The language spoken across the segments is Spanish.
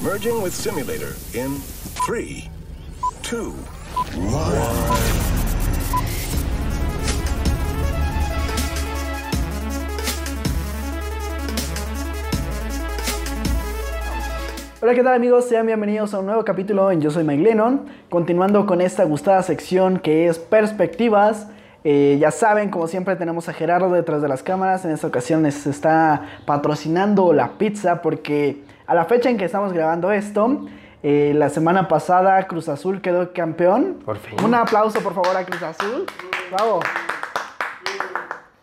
Merging with simulator in three, two, one. Hola, ¿qué tal amigos? Sean bienvenidos a un nuevo capítulo en Yo Soy Mike Lennon. Continuando con esta gustada sección que es Perspectivas. Eh, ya saben, como siempre tenemos a Gerardo detrás de las cámaras. En esta ocasión les está patrocinando la pizza porque a la fecha en que estamos grabando esto, eh, la semana pasada Cruz Azul quedó campeón. Por fin. Un aplauso por favor a Cruz Azul. Bravo.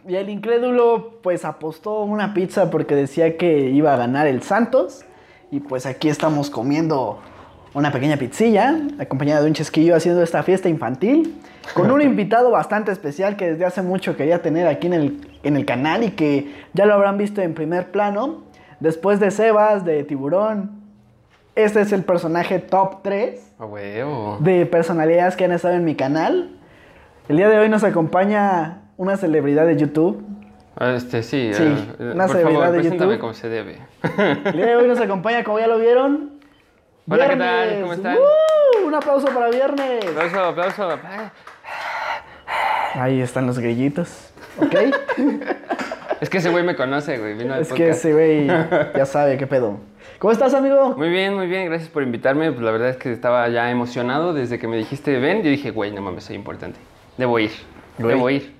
Y el incrédulo pues apostó una pizza porque decía que iba a ganar el Santos. Y pues aquí estamos comiendo una pequeña pizzilla, acompañada de un chesquillo haciendo esta fiesta infantil, con un invitado bastante especial que desde hace mucho quería tener aquí en el, en el canal y que ya lo habrán visto en primer plano. Después de Sebas, de Tiburón, este es el personaje top 3 A huevo. de personalidades que han estado en mi canal. El día de hoy nos acompaña una celebridad de YouTube. Este, sí. Sí, eh, una por celebridad favor, de YouTube. como se debe. El día de hoy nos acompaña, como ya lo vieron. Hola, ¿qué tal? Viernes. ¿Cómo están? ¡Uh! Un aplauso para viernes. aplauso, aplauso. Ah, Ahí están los grillitos. ¿Ok? Es que ese güey me conoce, güey. Vino al es que ese güey ya sabe qué pedo. ¿Cómo estás, amigo? Muy bien, muy bien. Gracias por invitarme. Pues la verdad es que estaba ya emocionado desde que me dijiste ven. Yo dije, güey, no mames, soy importante. Debo ir. Güey. Debo ir.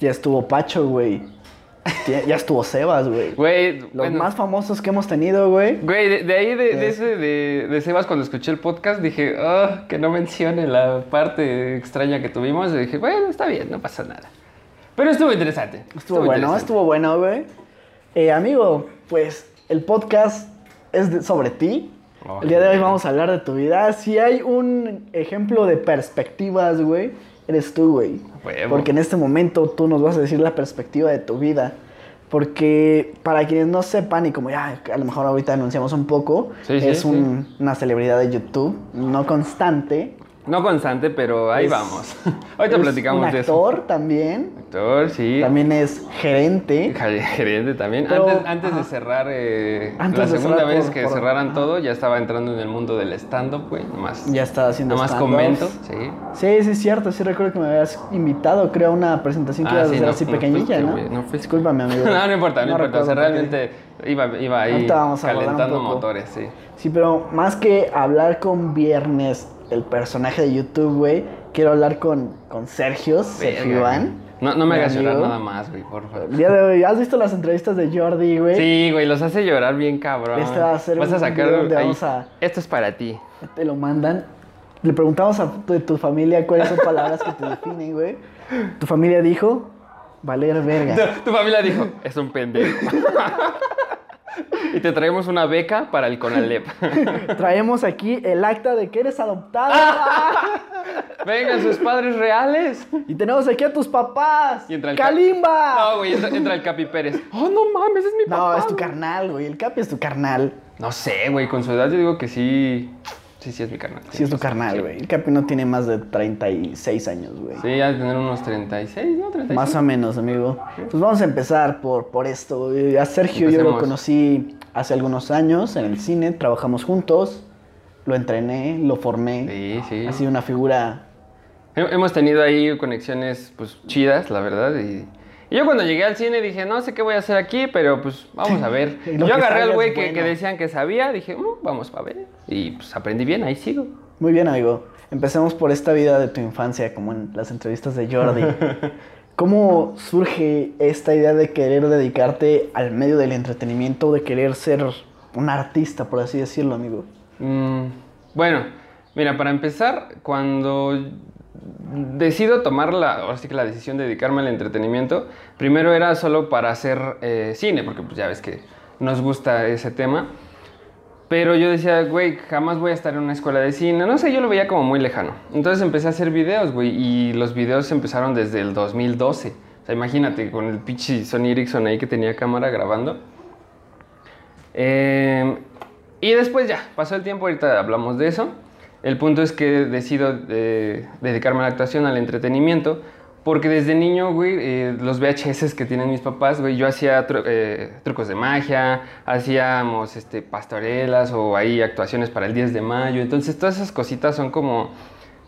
Ya estuvo Pacho, güey. Ya, estuvo Sebas, güey. Güey, Los bueno, más famosos que hemos tenido, güey. Güey, de, de ahí, de, de ese, de, de Sebas, cuando escuché el podcast, dije, oh, que no mencione la parte extraña que tuvimos. Y dije, bueno, está bien, no pasa nada. Pero estuvo interesante. Estuvo bueno, interesante. estuvo bueno, güey. Eh, amigo, pues el podcast es de- sobre ti. Oh, el día de hoy vamos a hablar de tu vida. Si hay un ejemplo de perspectivas, güey, eres tú, güey. Porque en este momento tú nos vas a decir la perspectiva de tu vida. Porque para quienes no sepan, y como ya a lo mejor ahorita anunciamos un poco, Sí, sí, es sí. un- una celebridad de YouTube, no constante. No constante, pero ahí Es- vamos. Ahorita platicamos un de eso. actor también. Actor, sí. También es gerente. Gerente también. Pero- antes antes de cerrar, eh, Antes la de segunda cerrar vez por- que por- cerraran todo, ya estaba entrando en el mundo del stand-up, güey. Nomás, Ya está haciendo nomás comento, sí. Sí, sí, es cierto. Sí, recuerdo que me habías invitado, creo, a una presentación que Ah, ibas a hacer no- así no pequeñilla, ¿no? no. Discúlpame, amigo. No, no importa, no, importa. O sea, realmente iba, iba ahí calentando motores, sí. Sí, pero más que hablar con Viernes, el personaje de YouTube, güey, quiero hablar con, con Sergio, Sergio Iván. No, no me hagas llorar nada más, güey, por favor. Día de hoy, ¿has visto las entrevistas de Jordi, güey? Sí, güey, los hace llorar bien cabrón. Este va a ser Vas a un sacar video donde ahí, vamos a- Esto es para ti. Te lo mandan. Le preguntamos a tu, de tu familia cuáles son palabras que te definen, güey. Tu familia dijo, valer verga. Tu, tu familia dijo, es un pendejo. y te traemos una beca para el Conalep. Traemos aquí el acta de que eres adoptado. Vengan sus padres reales. Y tenemos aquí a tus papás. Y entra el. No, güey, entra, entra el Capi Pérez. Oh, no mames, es mi No, papá. es tu carnal, güey. El Capi es tu carnal. No sé, güey, con su edad yo digo que sí. Sí, sí es mi carnal. Sí, es tu carnal, güey. El Capi no tiene más de 36 años, güey. Sí, ha de tener unos 36, ¿no? 36. Más o menos, amigo. Pues vamos a empezar por, por esto. A Sergio yo lo Empecemos. conocí hace algunos años en el cine. Trabajamos juntos. Lo entrené, lo formé. Sí, sí. Ha sido una figura He- Hemos tenido ahí conexiones, pues, chidas, la verdad. Y, y yo cuando llegué al cine dije, no sé qué voy a hacer aquí, pero pues vamos a ver. Yo agarré al güey que decían que sabía, dije, "Mm, vamos a ver. Y pues aprendí bien, ahí sigo. Muy bien, amigo. Empecemos por esta vida de tu infancia, como en las entrevistas de Jordi. ¿Cómo surge esta idea de querer dedicarte al medio del entretenimiento, de querer ser un artista, por así decirlo, amigo? Mm, bueno, mira, para empezar, cuando decido tomar la, ahora que la decisión de dedicarme al entretenimiento, primero era solo para hacer eh, cine, porque pues ya ves que nos gusta ese tema. Pero yo decía, güey, jamás voy a estar en una escuela de cine. No sé, yo lo veía como muy lejano. Entonces empecé a hacer videos, güey, y los videos empezaron desde el 2012. O sea, imagínate, con el pinche Sony Ericsson ahí que tenía cámara grabando. Eh, y después ya, pasó el tiempo, ahorita hablamos de eso. El punto es que decido eh, dedicarme a la actuación, al entretenimiento, Porque desde niño, güey, eh, los VHS que tienen mis papás, güey, yo hacía tru- eh, trucos de magia, hacíamos este, pastorelas o ahí actuaciones para el 10 de mayo. Entonces, todas esas cositas son como,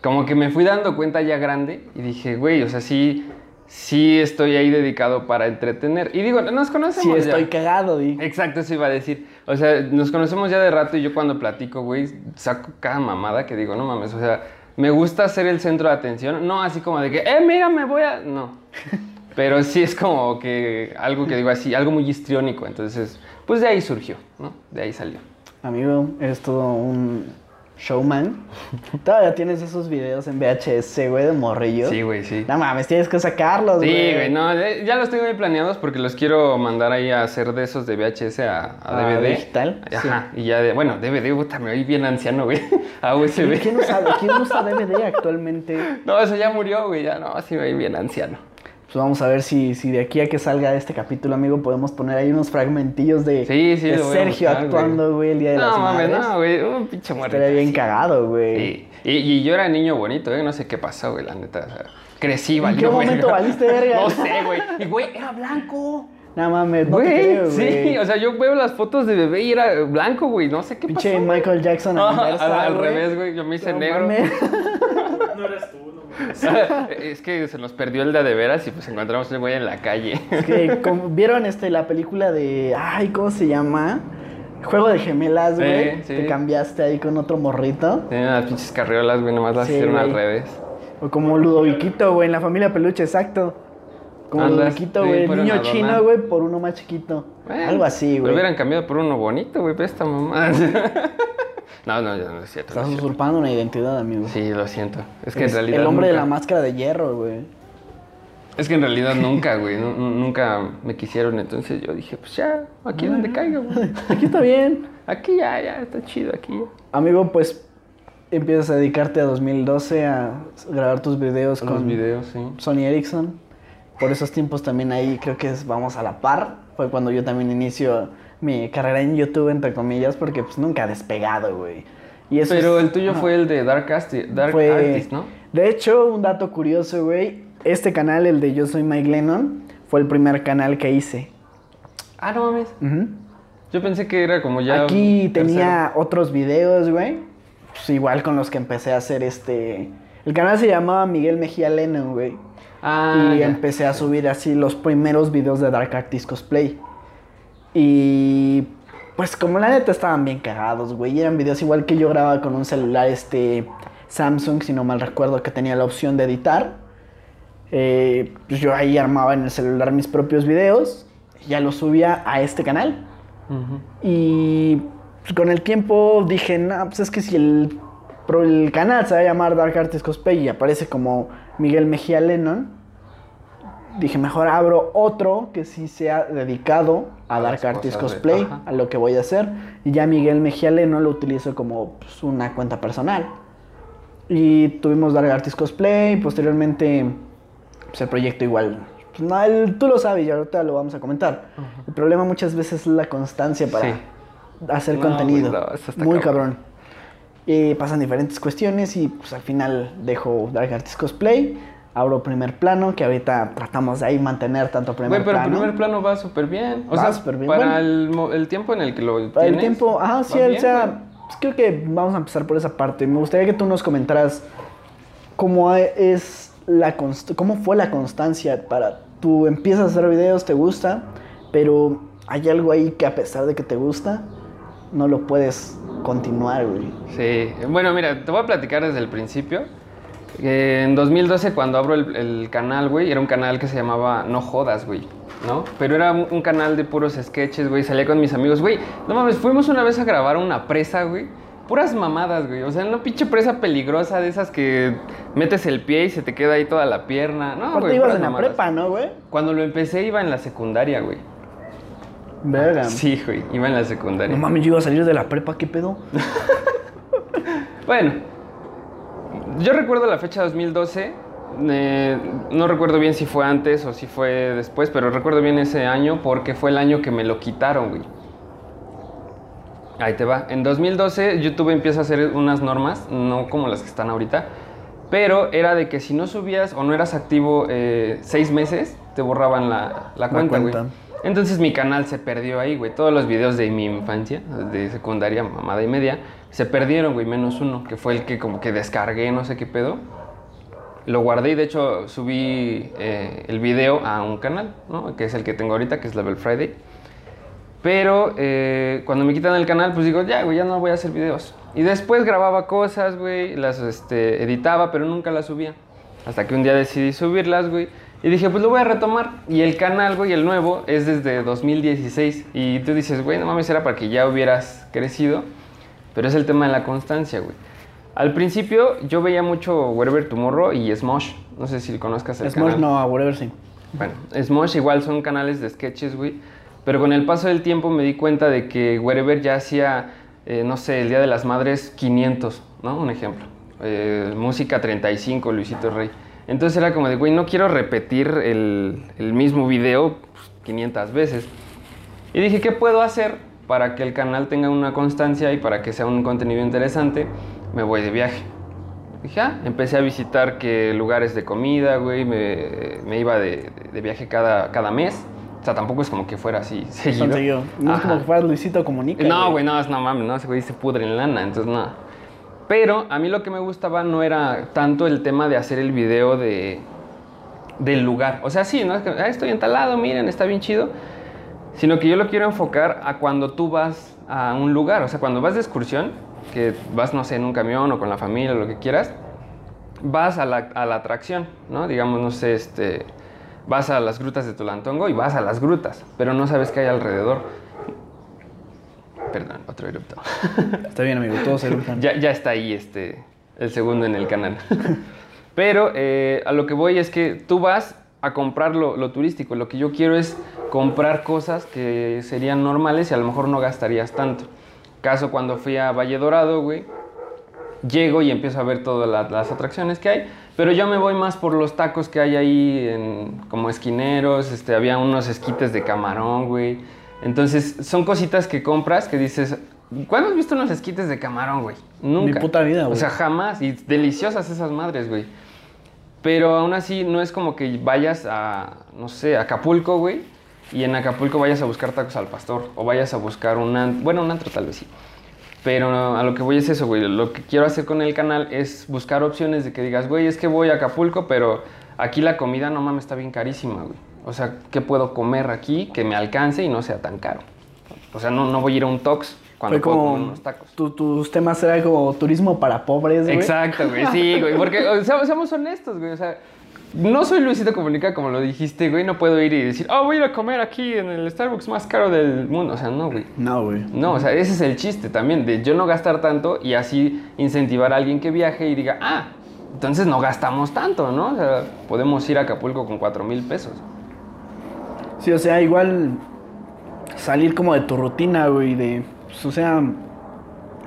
como que me fui dando cuenta ya grande y dije, güey, o sea, sí, sí estoy ahí dedicado para entretener. Y digo, nos conocemos Sí, ya. estoy cagado, di. Exacto, eso iba a decir. O sea, nos conocemos ya de rato y yo cuando platico, güey, saco cada mamada que digo, no mames, o sea, me gusta ser el centro de atención, no así como de que, eh, mira, me voy a... No. Pero sí es como que algo que digo así, algo muy histriónico. Entonces, pues de ahí surgió, ¿no? De ahí salió. Amigo, eres todo un showman. Todavía tienes esos videos en VHS, güey, de morrillo. Sí, güey, sí. No mames, tienes que sacarlos, güey. Sí, güey, no, ya los tengo ahí planeados porque los quiero mandar ahí a hacer de esos de VHS a, a ¿A DVD. digital? Ajá, y ya de, bueno, DVD, puta, me oí bien anciano, güey, a USB. ¿Quién usa, ¿Quién usa DVD actualmente? No, eso ya murió, güey, ya no, sí me oí bien anciano. Pues vamos a ver si, si de aquí a que salga este capítulo, amigo, podemos poner ahí unos fragmentillos de, Sí, sí, Sergio buscar, actuando, güey, el día de las No, mames, madres. no, güey, un pinche muerto. Estaría bien cagado, güey. Sí. Y, y yo era niño bonito, ¿eh? No sé qué pasó, güey, la neta. o sea, crecí, ¿En valió, qué momento verga. valiste verga? No sé, güey. Y, güey, era blanco. No mames, Güey, creo, sí, güey. o sea, yo veo las fotos de bebé y era blanco, güey. No sé qué Pinche pasó. Michael Jackson a la Ajá, inversa, al, revés, güey. Yo me hice No negro. mames. No eres tú, no mames. es que se nos perdió el de de veras y pues encontramos el güey en la calle. Es que, como- ¿vieron este, la película de. Ay, ¿cómo se llama? Juego de gemelas, güey. Sí, sí. Te cambiaste ahí con otro morrito. Tienen las pinches carriolas, güey, nomás las Sí, hicieron al revés. O como Ludoviquito, güey, en la familia peluche, exacto. Como Andas, Ludoviquito, sí, güey, niño chino, güey, por uno más chiquito. Bueno, Algo así, Lo güey. hubieran cambiado por uno bonito, güey, pero esta mamá. no, no, ya no es cierto. no Estás es cierto. usurpando una identidad, amigo. Sí, lo siento. Es que Es en realidad. el hombre de la máscara de hierro, güey. Es que en realidad nunca, güey. nu- nu- nunca me quisieron. Entonces yo dije, pues ya, aquí donde caiga, güey. Aquí está bien. Aquí ya, ya, está chido, aquí ya. Amigo, pues empiezas a dedicarte a 2012 a grabar tus videos Con con los videos, sí. Sony Ericsson. Por esos tiempos también ahí creo que es- vamos a la par. Fue cuando yo también inicio mi carrera en YouTube, entre comillas, porque pues nunca ha despegado, güey. Y eso Pero es- el tuyo fue el de Dark, Asti- Dark Fue- Artist, ¿no? De hecho, un dato curioso, güey. Este canal, el de Yo Soy Mike Lennon, fue el primer canal que hice. Ah, no mames. Yo pensé que era como ya. Aquí tenía otros videos, güey. Pues igual con los que empecé a hacer este... El canal se llamaba Miguel Mejía Lennon, güey. Ah, y ya. empecé a subir así los primeros videos de Dark Artist Cosplay. Y pues como la neta estaban bien cagados, güey. Eran videos igual que yo grababa con un celular este Samsung, si no mal recuerdo, que tenía la opción de editar. Eh, pues yo ahí armaba en el celular mis propios videos. y Ya los subía a este canal. Y pues, con el tiempo dije, no, pues es que si el, pro- el canal se va a llamar Dark Artist Cosplay y aparece como Miguel Mejía Lennon, dije, mejor abro otro que sí sea dedicado a, A Dark de- Cosplay, a lo que voy a hacer. Y ya Miguel Mejía Lennon lo utilizo como pues, una cuenta personal. Y tuvimos Dark Artist Cosplay, posteriormente pues, el proyecto igual. pues, no, el- tú lo sabes y ahorita lo vamos a comentar. El problema muchas veces es la constancia para Sí. hacer No, contenido. no, Muy cabrón. cabrón. Y pasan diferentes cuestiones y pues al final dejo Dark Artist Cosplay, abro primer plano, que ahorita tratamos de ahí mantener tanto primer Güey, pero el plano. primer plano va súper bien. O Va sea, súper bien. para Bueno. el, el tiempo en el que lo Para el tiempo, ajá, sí, o sea, pues, creo que vamos a empezar por esa parte. Me gustaría que tú nos comentaras cómo es la cómo fue la constancia para tú empiezas a hacer videos, te gusta, pero hay algo ahí que a pesar de que te gusta, no lo puedes continuar, güey. Sí, bueno, mira, te voy a platicar desde el principio. Eh, en 2012, cuando abro el, el canal, güey, era un canal que se llamaba No Jodas, güey, ¿no? Pero era un, canal de puros sketches, güey, salía con mis amigos, güey. No mames, fuimos una vez a grabar una presa, güey. Puras mamadas, güey. O sea, una pinche presa peligrosa de esas que metes el pie y se te queda ahí toda la pierna. No, güey. ibas en la mamadas. prepa, ¿no, güey? Cuando lo empecé iba en la secundaria, güey. Verga. Sí, güey, iba en la secundaria. No mames, yo iba a salir de la prepa, ¿qué pedo? Bueno, yo recuerdo la fecha 2012. eh, no recuerdo bien si fue antes o si fue después, pero recuerdo bien ese año porque fue el año que me lo quitaron, güey. Ahí te va. En 2012 YouTube empieza a hacer unas normas, no como las que están ahorita, Pero era de que si no subías o no eras activo eh, seis meses, te borraban la, la cuenta, güey. Entonces mi canal se perdió ahí, güey. Todos los videos de mi infancia, de secundaria, mamada y media, se perdieron, güey, menos uno, que fue el que como que descargué, no sé qué pedo. Lo guardé y de hecho subí eh, el video a un canal, ¿no? Que es el que tengo ahorita, que es Level Friday. Pero eh, cuando me quitan el canal, pues digo, ya, güey, ya no voy a hacer videos. Y después grababa cosas, güey, las este, editaba, pero nunca las subía. Hasta que un día decidí subirlas, güey. Y dije, pues lo voy a retomar. Y el canal, güey, el nuevo, es desde 2016. Y tú dices, güey, no mames, era para que ya hubieras crecido. Pero es el tema de la constancia, güey. Al principio yo veía mucho Wherever Tomorrow y Smosh. No sé si conozcas el Smosh canal. no, a whatever sí. Bueno, Smosh igual son canales de sketches, güey. Pero con el paso del tiempo me di cuenta de que Wherever ya hacía, eh, no sé, el Día de las Madres 500, ¿no? Un ejemplo. Eh, música 35, Luisito Rey. Entonces era como de, güey, no quiero repetir el, el mismo video pues, 500 veces. Y dije, ¿qué puedo hacer para que el canal tenga una constancia y para que sea un contenido interesante? Me voy de viaje. Dije, ah, empecé a visitar que lugares de comida, güey, me, me iba de, de viaje cada, cada mes. O sea, tampoco es como que fuera así seguido. Seguido. No es Ajá. como que fueras Luisito Comunica. No, güey, no, es- no mames, no, ese güey se pudre en lana, entonces no. Pero a mí lo que me gustaba no era tanto el tema de hacer el video de, del lugar. O sea, sí, ¿no? Es que, "Ah, estoy entalado, miren, está bien chido. Sino que yo lo quiero enfocar a cuando tú vas a un lugar. O sea, cuando vas de excursión, que vas, no sé, en un camión o con la familia o lo que quieras, vas a la, atracción, ¿no? Digamos, no sé, este, vas a las grutas de Tulantongo y vas a las grutas, pero no sabes qué hay alrededor. Perdón, otro erupto. Está bien, amigo, todos se gustan. ya, ya está ahí este, el segundo en el canal. Pero eh, a lo que voy es que tú vas a comprar lo, lo turístico. Lo que yo quiero es comprar cosas que serían normales y a lo mejor no gastarías tanto. Caso cuando fui a Valle Dorado, güey, llego y empiezo a ver todas la- las atracciones que hay, pero yo me voy más por los tacos que hay ahí en, como esquineros, este, había unos esquites de camarón, güey. Entonces, son cositas que compras que dices, ¿cuándo has visto unos esquites de camarón, güey? Nunca. puta vida, O güey. sea, jamás. Y deliciosas esas madres, güey. Pero aún así, no es como que vayas a, no sé, a Acapulco, güey, y en Acapulco vayas a buscar tacos al pastor, o vayas a buscar un antro, bueno, un antro tal vez sí. Pero a lo que voy es eso, güey. Lo que quiero hacer con el canal es buscar opciones de que digas, güey, es que voy a Acapulco, pero aquí la comida, no mames, está bien carísima, güey. O sea, ¿qué puedo comer aquí que me alcance y no sea tan caro? O sea, no, no voy a ir a un Tox cuando Fue puedo como. comer unos tacos. tu- tus temas eran como turismo para pobres, güey. Exacto, güey, sí, güey, porque o sea, seamos honestos, güey, o sea, no soy Luisito Comunica como lo dijiste, güey, no puedo ir y decir, oh, voy a ir a comer aquí en el Starbucks más caro del mundo, o sea, no, güey. No, güey. No, o sea, ese es el chiste también, de yo no gastar tanto y así incentivar a alguien que viaje y diga, ah, entonces no gastamos tanto, ¿no? O sea, podemos ir a Acapulco con 4 mil pesos. Sí, o sea, igual salir como de tu rutina, güey, de, pues, o sea,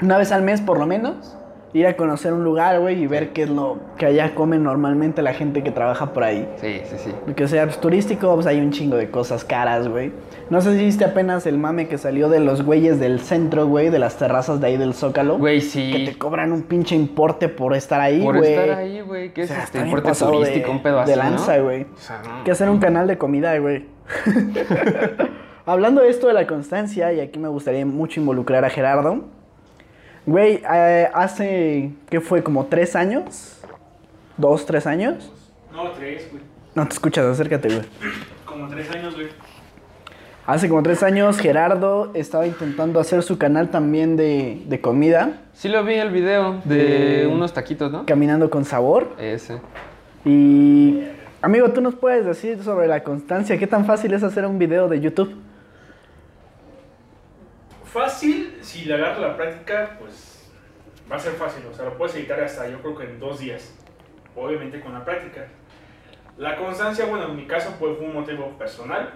una vez al mes por lo menos, ir a conocer un lugar, güey, y ver qué es lo que allá comen normalmente la gente que trabaja por ahí. Sí, sí, sí. Que sea pues, turístico, pues hay un chingo de cosas caras, güey. No sé si viste apenas el mame que salió de los güeyes del centro, güey, de las terrazas de ahí del Zócalo. Güey, sí. Que te cobran un pinche importe por estar ahí, Por güey. estar ahí, güey, que O es sea, este importe turístico, de- un pedo así, De lanza, ¿no? güey. O sea, no. Que hacer un canal de comida, güey. Hablando de esto de la constancia, y aquí me gustaría mucho involucrar a Gerardo. Güey, eh, hace, ¿qué fue? ¿Como tres años? ¿Dos, tres años? No, tres, güey. No te escuchas, acércate, güey. Como tres años, güey. Hace como tres años Gerardo estaba intentando hacer su canal también de, de comida, Sí lo vi el video de De- unos taquitos, ¿no? Caminando con Sabor. Ese. Y, amigo, tú nos puedes decir sobre la constancia, ¿qué tan fácil es hacer un video de YouTube? Fácil, si le agarras la práctica, pues va a ser fácil. O sea, lo puedes editar hasta yo creo que en dos días. Obviamente con la práctica. La constancia, bueno, en mi caso pues, fue un motivo personal.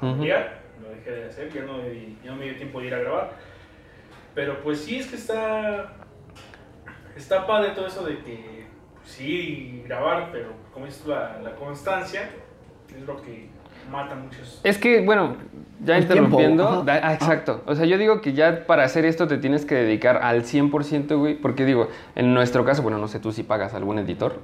Familiar, Lo dejé de hacer, ya no, ya no me dio tiempo de ir a grabar. Pero pues sí, es que está. Está padre todo eso de que pues, sí, grabar, pero como tú, la, la constancia es lo que mata muchos. Es que, bueno, ya El interrumpiendo. da- ah, exacto. O sea, yo digo que ya para hacer esto te tienes que dedicar al 100%, güey. Porque digo, en nuestro caso, bueno, no sé tú si pagas algún editor.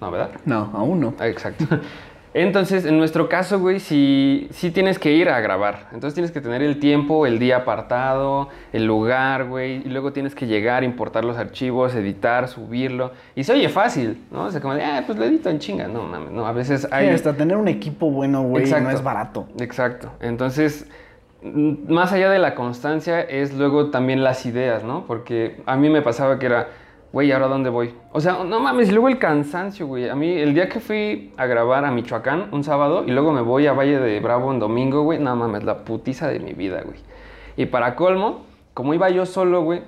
No, ¿verdad? No, aún no. Ah, Exacto. Entonces, en nuestro caso, güey, sí, sí tienes que ir a grabar. Entonces tienes que tener el tiempo, el día apartado, el lugar, güey. Y luego tienes que llegar, importar los archivos, editar, subirlo. Y se oye fácil, ¿no? O sea, como de, ah, pues lo edito en chinga. No, mames, no. A veces hay... Sí, hasta tener un equipo bueno, güey, no es barato. Exacto. Entonces, más allá de la constancia, es luego también las ideas, ¿no? Porque a mí me pasaba que era, güey, ¿ahora dónde voy? O sea, no mames, luego el cansancio, güey. A mí, el día que fui a grabar a Michoacán, un sábado, y luego me voy a Valle de Bravo un domingo, güey, no mames, la putiza de mi vida, güey. Y para colmo, como iba yo solo, güey,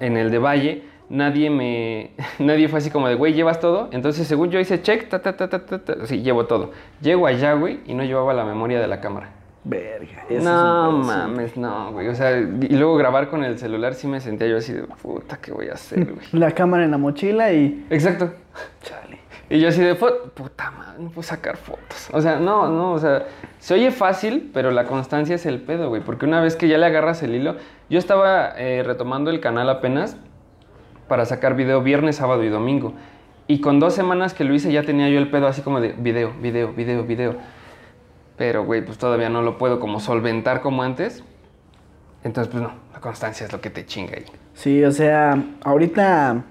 en el de Valle, nadie me. Nadie fue así como de, güey, ¿llevas todo? Entonces, según yo hice check, ta, ta, ta, ta, ta, sí, llevo todo. Llego allá, güey, y no llevaba la memoria de la cámara. Verga. ese es No un sí. mames, no, güey. O sea, y luego grabar con el celular sí me sentía yo así de, puta, ¿qué voy a hacer, güey? La cámara en la mochila y. Exacto. Chale. Y yo así de, "Fo- puta madre, no puedo sacar fotos. O sea, no, no, o sea, se oye fácil, pero la constancia es el pedo, güey. Porque una vez que ya le agarras el hilo, yo estaba eh, retomando el canal apenas para sacar video viernes, sábado y domingo. Y con dos semanas que lo hice ya tenía yo el pedo así como de video, video, video, video. Pero, güey, pues todavía no lo puedo como solventar como antes. Entonces, pues no, la constancia es lo que te chinga ahí. Sí, o sea, ahorita,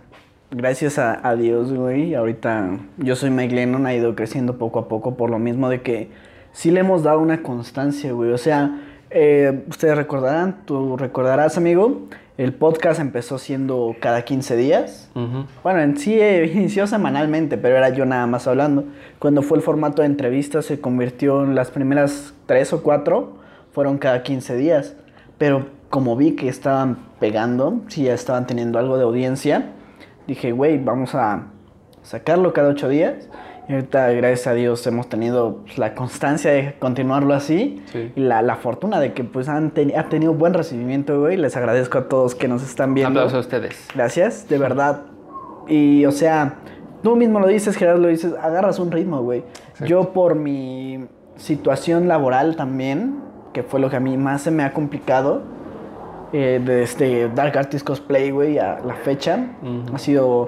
gracias a, Dios, güey, ahorita yo soy Mike Lennon, ha ido creciendo poco a poco por lo mismo de que sí le hemos dado una constancia, güey. O sea, eh, ustedes recordarán, tú recordarás, amigo, el podcast empezó siendo cada 15 días. Bueno, en sí eh, inició semanalmente, pero era yo nada más hablando. Cuando fue el formato de entrevistas se convirtió en las primeras tres o cuatro, fueron cada 15 días. Pero como vi que estaban pegando, sí ya estaban teniendo algo de audiencia, dije, güey, vamos a sacarlo cada ocho días. Y ahorita, gracias a Dios, hemos tenido pues, la constancia de continuarlo así. Sí. Y la, la fortuna de que pues han teni- ha tenido buen recibimiento, güey. Les agradezco a todos que nos están viendo. Aplausos a ustedes. Gracias, de verdad. Y, o sea, tú mismo lo dices, Gerardo, lo dices, agarras un ritmo, güey. Yo por mi situación laboral también, que fue lo que a mí más se me ha complicado, eh, desde Dark Artist Cosplay, güey, a la fecha, ha sido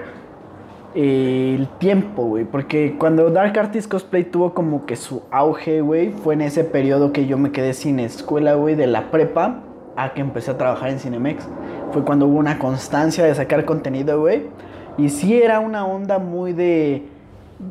eh, el tiempo, güey. Porque cuando Dark Artist Cosplay tuvo como que su auge, güey, fue en ese periodo que yo me quedé sin escuela, güey, de la prepa a que empecé a trabajar en Cinemex. Fue cuando hubo una constancia de sacar contenido, güey. Y sí era una onda muy de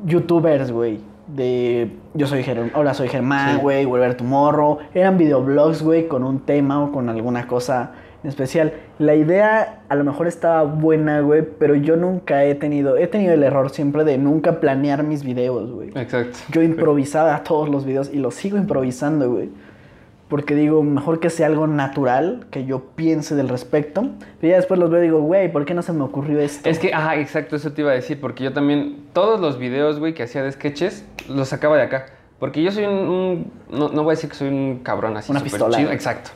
youtubers, güey. De yo soy Germán, hola soy Germán, Sí. güey, Volver Tomorrow. Eran videoblogs, güey, con un tema o con alguna cosa en especial. La idea a lo mejor estaba buena, güey, pero yo nunca he tenido, he tenido el error siempre de nunca planear mis videos, güey. Exacto. Yo improvisaba todos los videos y los sigo improvisando, güey. Porque digo, mejor que sea algo natural, que yo piense del respecto. Pero ya después los veo y digo, güey, ¿por qué no se me ocurrió esto? Es que, ajá, exacto, eso te iba a decir, porque yo también, todos los videos, güey, que hacía de sketches, los sacaba de acá. Porque yo soy un, un- no, no voy a decir que soy un cabrón así Una pistola. chido, exacto.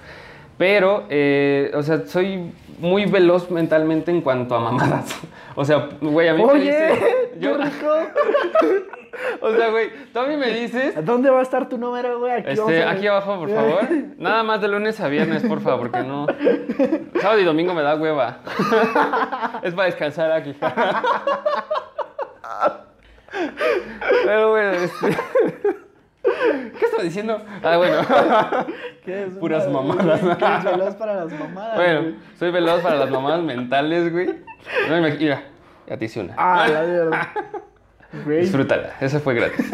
Pero, eh, o sea, soy muy veloz mentalmente en cuanto a mamadas. O sea, güey, a mí me dices... qué Yo, rico. o sea, güey, tú a mí me dices... ¿Dónde va a estar tu número, güey? Aquí, Este, aquí abajo, por favor. Nada más de lunes a viernes, por favor, porque no. Sábado y domingo me da hueva. es para descansar aquí. Pero bueno, este. ¿Qué estaba diciendo? Ah, bueno. ¿Qué es? puras mamadas. Que es veloz para las mamadas, Bueno, güey. soy veloz para las mamadas mentales, güey. No me Mira, ya te hice una. Ah, la. Güey. Disfrútala, eso fue gratis.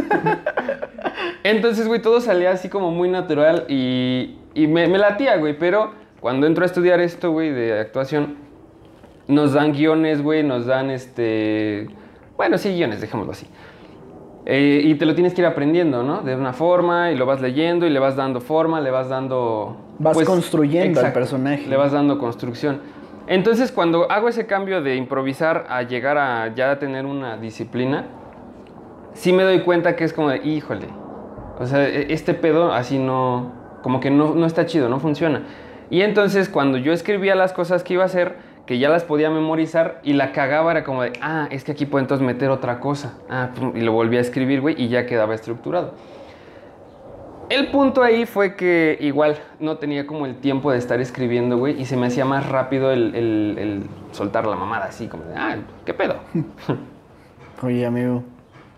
Entonces, güey, todo salía así como muy natural y, y me, me latía, güey. Pero cuando entro a estudiar esto, güey, de actuación, nos dan guiones, güey, nos dan este. Bueno, sí, guiones, dejémoslo así. Eh, y te lo tienes que ir aprendiendo, ¿no? De una forma y lo vas leyendo y le vas dando forma, le vas dando... pues, Vas construyendo al personaje. Le vas dando construcción. Entonces, cuando hago ese cambio de improvisar a llegar a ya tener una disciplina, sí me doy cuenta que es como de, híjole, o sea, e- este pedo así no, como que no, no está chido, no funciona. Y entonces cuando yo escribía las cosas que iba a hacer, que ya las podía memorizar y la cagaba era como de, ah, es que aquí puedo entonces meter otra cosa. Ah, y lo volví a escribir, güey, y ya quedaba estructurado. El punto ahí fue que igual no tenía como el tiempo de estar escribiendo, güey, y se me hacía más rápido el, el- el soltar la mamada, así como de, ah, ¿qué pedo? Oye, amigo,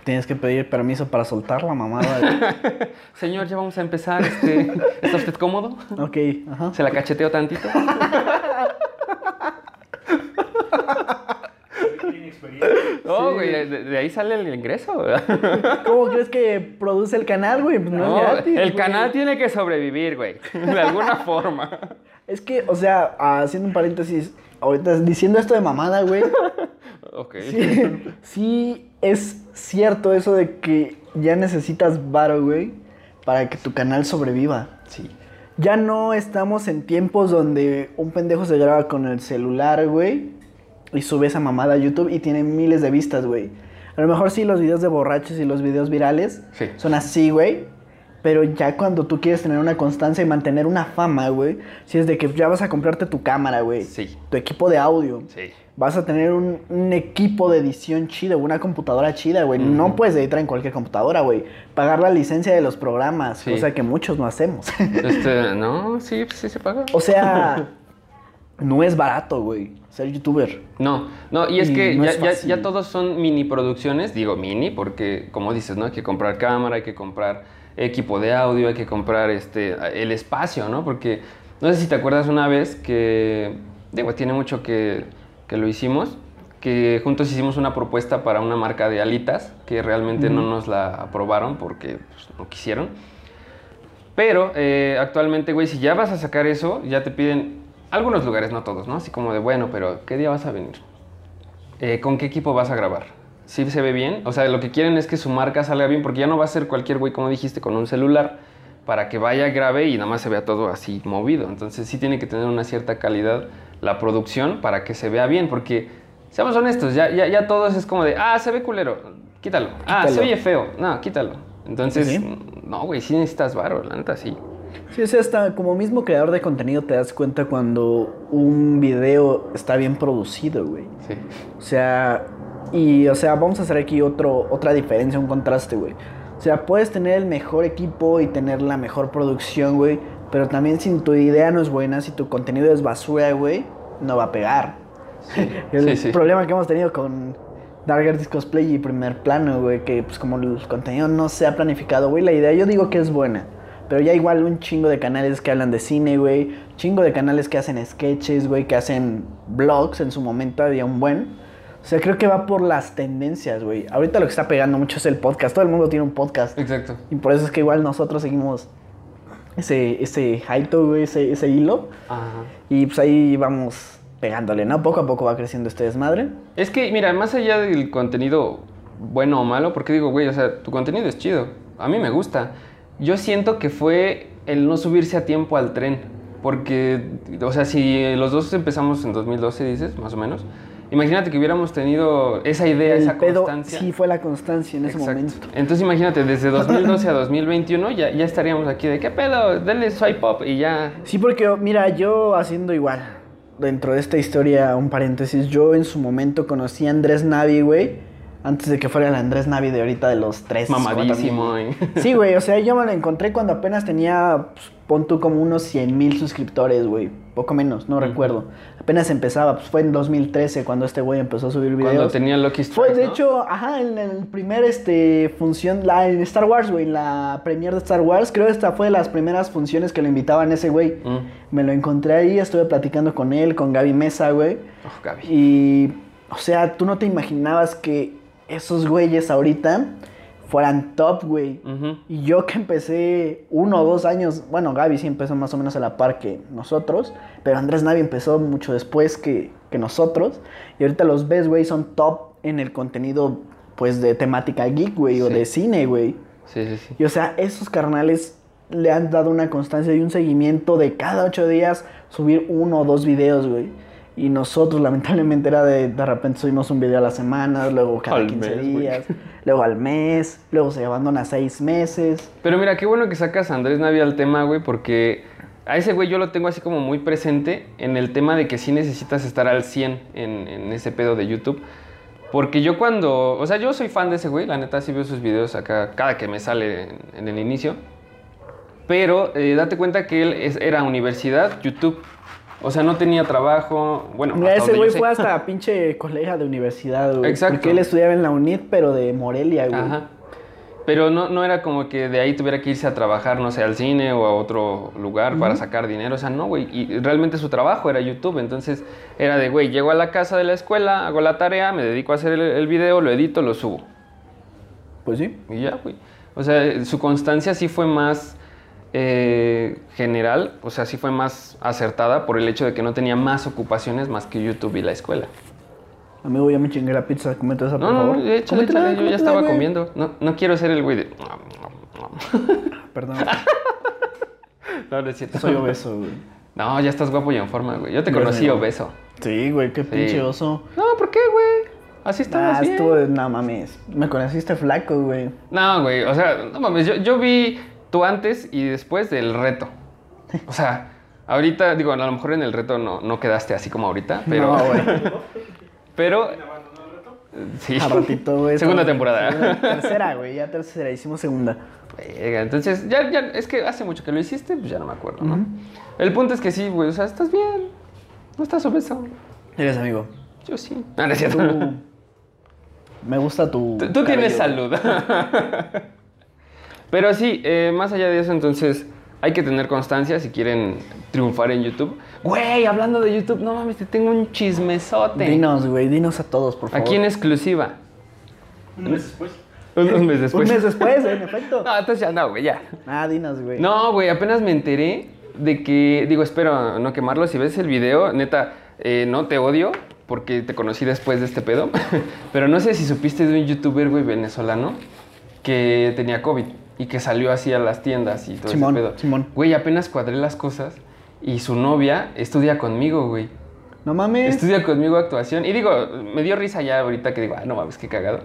tienes que pedir permiso para soltar la mamada. Señor, ya vamos a empezar, este, ¿está usted cómodo? ok, ajá. ¿Se la cacheteo tantito? No, güey, de, de ahí sale el ingreso. ¿verdad? ¿Cómo crees que produce el canal, güey? Pues no, No, es gratis. el güey. canal tiene que sobrevivir, güey, de alguna forma. Es que, o sea, haciendo un paréntesis, ahorita diciendo esto de mamada, güey. Ok. Sí, sí es cierto eso de que ya necesitas varo, güey, para que tu canal sobreviva. Sí. Ya no estamos en tiempos donde un pendejo se graba con el celular, güey, y sube esa mamada a YouTube y tiene miles de vistas, güey. A lo mejor sí los videos de borrachos y los videos virales Sí. son así, güey. Pero ya cuando tú quieres tener una constancia y mantener una fama, güey, si es de que ya vas a comprarte tu cámara, güey, Sí. tu equipo de audio, Sí. vas a tener un, un equipo de edición chido, una computadora chida, güey. No puedes editar en cualquier computadora, güey. Pagar la licencia de los programas, Sí. cosa que muchos no hacemos. Este, no, sí, sí se paga. o sea, no es barato, güey, ser youtuber. No, no, y es Y que no ya, es ya- fácil. ya todos son mini producciones, digo mini, porque como dices, ¿no? Hay que comprar cámara, hay que comprar equipo de audio, hay que comprar este, el espacio, ¿no? Porque no sé si te acuerdas una vez que, digo, tiene mucho que, que lo hicimos, que juntos hicimos una propuesta para una marca de alitas, que realmente no nos la aprobaron porque pues, no quisieron. Pero eh, actualmente, güey, si ya vas a sacar eso, ya te piden algunos lugares, no todos, ¿no? Así como de, bueno, pero ¿qué día vas a venir? Eh, ¿Con qué equipo vas a grabar? ¿Sí se ve bien? O sea, lo que quieren es que su marca salga bien, porque ya no va a ser cualquier güey, como dijiste, con un celular, para que vaya, grabe y nada más se vea todo así movido. Entonces sí tiene que tener una cierta calidad la producción para que se vea bien, porque, seamos honestos, ya, ya, ya todos es como de, ah, se ve culero, quítalo. Ah, se Quítalo. oye feo, no, quítalo. Entonces, Sí. no, güey, sí necesitas varo, la neta, sí. Sí, o sea, hasta como mismo creador de contenido te das cuenta cuando un video está bien producido, güey. Sí. O sea, y o sea, vamos a hacer aquí otro, otra diferencia, un contraste, güey. O sea, puedes tener el mejor equipo y tener la mejor producción, güey. Pero también si tu idea no es buena, si tu contenido es basura, güey, no va a pegar. el Sí, sí. problema que hemos tenido con Dark Artist Cosplay y Primer Plano, güey, que pues como el contenido no se ha planificado, güey, la idea yo digo que es buena. Pero ya igual un chingo de canales que hablan de cine, güey. Chingo de canales que hacen sketches, güey, que hacen vlogs. En su momento había un buen. O sea, creo que va por las tendencias, güey. Ahorita lo que está pegando mucho es el podcast. Todo el mundo tiene un podcast. Exacto. Y por eso es que igual nosotros seguimos ese, ese hype, güey, ese, ese hilo. Ajá. Y pues ahí vamos pegándole, ¿no? Poco a poco va creciendo este desmadre. Es que, mira, más allá del contenido bueno o malo, porque digo, güey, o sea, tu contenido es chido. A mí me gusta. Yo siento que fue el no subirse a tiempo al tren. Porque, o sea, si los dos empezamos en 2012, dices, más o menos. Imagínate que hubiéramos tenido esa idea, el esa pedo constancia. sí fue la constancia en ese momento. Entonces imagínate, desde 2012 a 2021 ya, ya estaríamos aquí de qué pedo, denle swipe up y ya. Sí, porque mira, yo haciendo igual, dentro de esta historia, un paréntesis, yo en su momento conocí a Andrés Navi, güey, antes de que fuera el Andrés Navi de ahorita de los tres. Mamadísimo. ¿eh? Sí, güey, o sea, yo me lo encontré cuando apenas tenía, pues, pon tú como unos 100 mil suscriptores, güey, poco menos, no recuerdo. Apenas empezaba, pues fue en 2013 cuando este güey empezó a subir videos. Cuando tenía Lucky Fue, Strike, de ¿no? hecho, ajá, en el primer este, función, la, en Star Wars, güey, en la premiere de Star Wars, creo que esta fue de las primeras funciones que lo invitaban ese güey. Mm. Me lo encontré ahí, estuve platicando con él, con Gaby Mesa, güey. Oh, Gaby. Y, o sea, tú no te imaginabas que esos güeyes ahorita fueran top, güey. Y yo que empecé uno o dos años, bueno, Gaby sí empezó más o menos a la par que nosotros, pero Andrés Navi empezó mucho después que, que nosotros. Y ahorita los ves, güey, son top en el contenido, pues, de temática geek, güey, o de cine, güey. Sí, sí, sí. Y o sea, esos carnales le han dado una constancia y un seguimiento de cada ocho días subir uno o dos videos, güey. Y nosotros, lamentablemente, era de de repente subimos un video a la semana, luego cada Al 15 mes, güey. días, luego al mes, luego se abandona seis meses. Pero mira, qué bueno que sacas a Andrés Navi al tema, güey, porque a ese güey yo lo tengo así como muy presente en el tema de que sí necesitas estar al 100 en, en ese pedo de YouTube. Porque yo cuando, o sea, yo soy fan de ese güey, la neta sí veo sus videos acá cada que me sale en, en el inicio. Pero eh, date cuenta que él es- era universidad, YouTube. O sea, no tenía trabajo. Bueno, Mira, hasta ese güey fue hasta pinche colega de universidad, güey. Exacto. Porque él estudiaba en la UNIT, pero de Morelia, güey. Ajá. Pero no, no era como que de ahí tuviera que irse a trabajar, no sé, al cine o a otro lugar para sacar dinero. O sea, no, güey. Y realmente su trabajo era YouTube. Entonces era de, güey, llego a la casa de la escuela, hago la tarea, me dedico a hacer el, el video, lo edito, lo subo. Pues sí. Y ya, güey. O sea, su constancia sí fue más eh, general, o sea, sí fue más acertada por el hecho de que no tenía más ocupaciones más que YouTube y la escuela. Amigo, ya me chingué la pizza. Comete esa, por No, no, favor. no, échale, Cómetela, échale, yo ya estaba güey. comiendo. No, no quiero ser el güey de... Perdón, No, no es cierto. soy obeso, güey. No, ya estás guapo y en forma, güey. Yo te conocí obeso. Sí, güey, qué pinche oso. No, ¿por qué, güey? Así estabas Ah, bien. No mames. Me conociste flaco, güey. No, güey, o sea, no mames, yo, yo vi tu antes y después del reto. O sea, ahorita, digo, a lo mejor en el reto no, no quedaste así como ahorita, pero... No, pero... Sí. A ratito, güey. Segunda temporada. segunda- tercera, güey. Ya tercera. Hicimos segunda. Entonces, ya, ya, es que hace mucho que lo hiciste, pues ya no me acuerdo, ¿no? El punto es que sí, güey, o sea, estás bien. No estás obeso. Eres amigo. Yo sí. No, no es cierto. Tú... Me gusta tu... Tú, tú tienes salud. Pero sí, eh, más allá de eso, entonces hay que tener constancia si quieren triunfar en YouTube. Güey, hablando de YouTube, no mames, te tengo un chismesote. Dinos, güey. Dinos a todos, por favor. Aquí en exclusiva. Un mes después. Un, un mes después. Un mes después, en efecto. No, entonces ya no, güey, ya. Ah, dinos, güey. No, güey, apenas me enteré de que, digo, espero no quemarlo. Si ves el video, neta, eh, no te odio porque te conocí después de este pedo. Pero no sé si supiste de un youtuber, güey, venezolano que tenía COVID y que salió así a las tiendas y todo Simón, ese pedo. Simón. Güey, apenas cuadré las cosas y su novia estudia conmigo, güey. No mames. Estudia conmigo actuación. Y digo, me dio risa ya ahorita que digo, ah, no mames, qué cagado.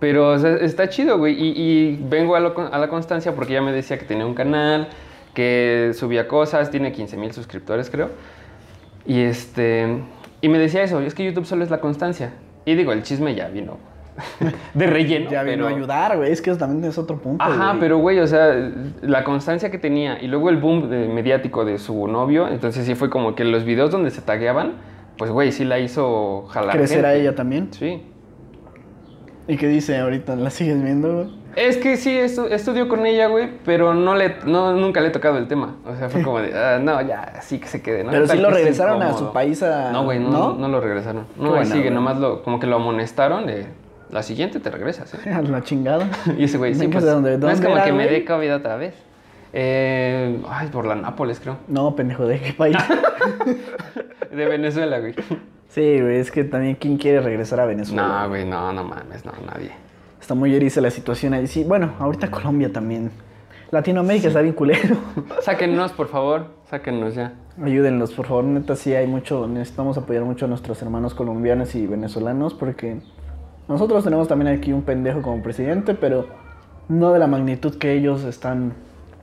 Pero o sea, está chido, güey. Y, y vengo a, lo con- a la constancia porque ella me decía que tenía un canal, que subía cosas, tiene 15 mil suscriptores, creo. Y este. Y me decía eso, es que YouTube solo es la constancia. Y digo, el chisme ya vino de relleno. Ya vino pero- a ayudar, güey. Es que eso también es otro punto. Ajá, güey. pero güey, o sea, la constancia que tenía y luego el boom de- mediático de su novio, entonces sí fue como que los videos donde se tagueaban, pues güey, sí la hizo jalar. Crecer a ella también. Sí. ¿Y qué dice ahorita? ¿La sigues viendo, güey? Es que sí, estu- estudió con ella, güey, pero no le, no, nunca le he tocado el tema. O sea, fue como de, ah, no, ya, sí que se quede, ¿no? Pero Tal sí lo regresaron a su país a... No, güey, no, ¿No? no, lo regresaron. No, buena, sigue, güey. nomás lo, como que lo amonestaron de, la siguiente te regresas, ¿eh? A la chingada. Y ese güey, sí, pues, ¿de dónde- no es como que me dé COVID otra vez. Eh, ay, por la Nápoles, creo. No, pendejo, ¿de qué país? De Venezuela, güey. sí, güey, es que también ¿quién quiere regresar a Venezuela? No, güey, no, no mames, no, nadie. Está muy eriza la situación ahí. Sí, bueno, ahorita Colombia también. Latinoamérica está bien culero. Sáquennos, por favor, sáquennos ya. Ayúdenlos, por favor. Neta, sí hay mucho. Necesitamos apoyar mucho a nuestros hermanos colombianos y venezolanos porque nosotros tenemos también aquí un pendejo como presidente, pero no de la magnitud que ellos están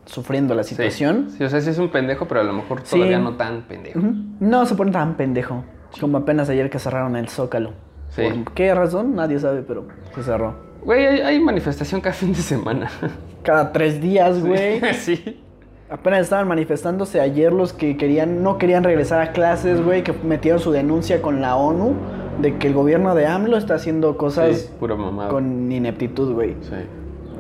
sufriendo la Sí. situación. Sí, o sea, sí es un pendejo, pero a lo mejor Sí. todavía no tan pendejo. No se pone tan pendejo como apenas ayer que cerraron el Zócalo. Sí. ¿Por qué razón? Nadie sabe, pero se cerró. Güey, hay, hay manifestación cada fin de semana. Cada tres días, güey. sí. Apenas estaban manifestándose ayer los que querían, no querían regresar a clases, güey, que metieron su denuncia con la ONU de que el gobierno de AMLO está haciendo cosas Sí, pura mamada. con ineptitud, güey. Sí.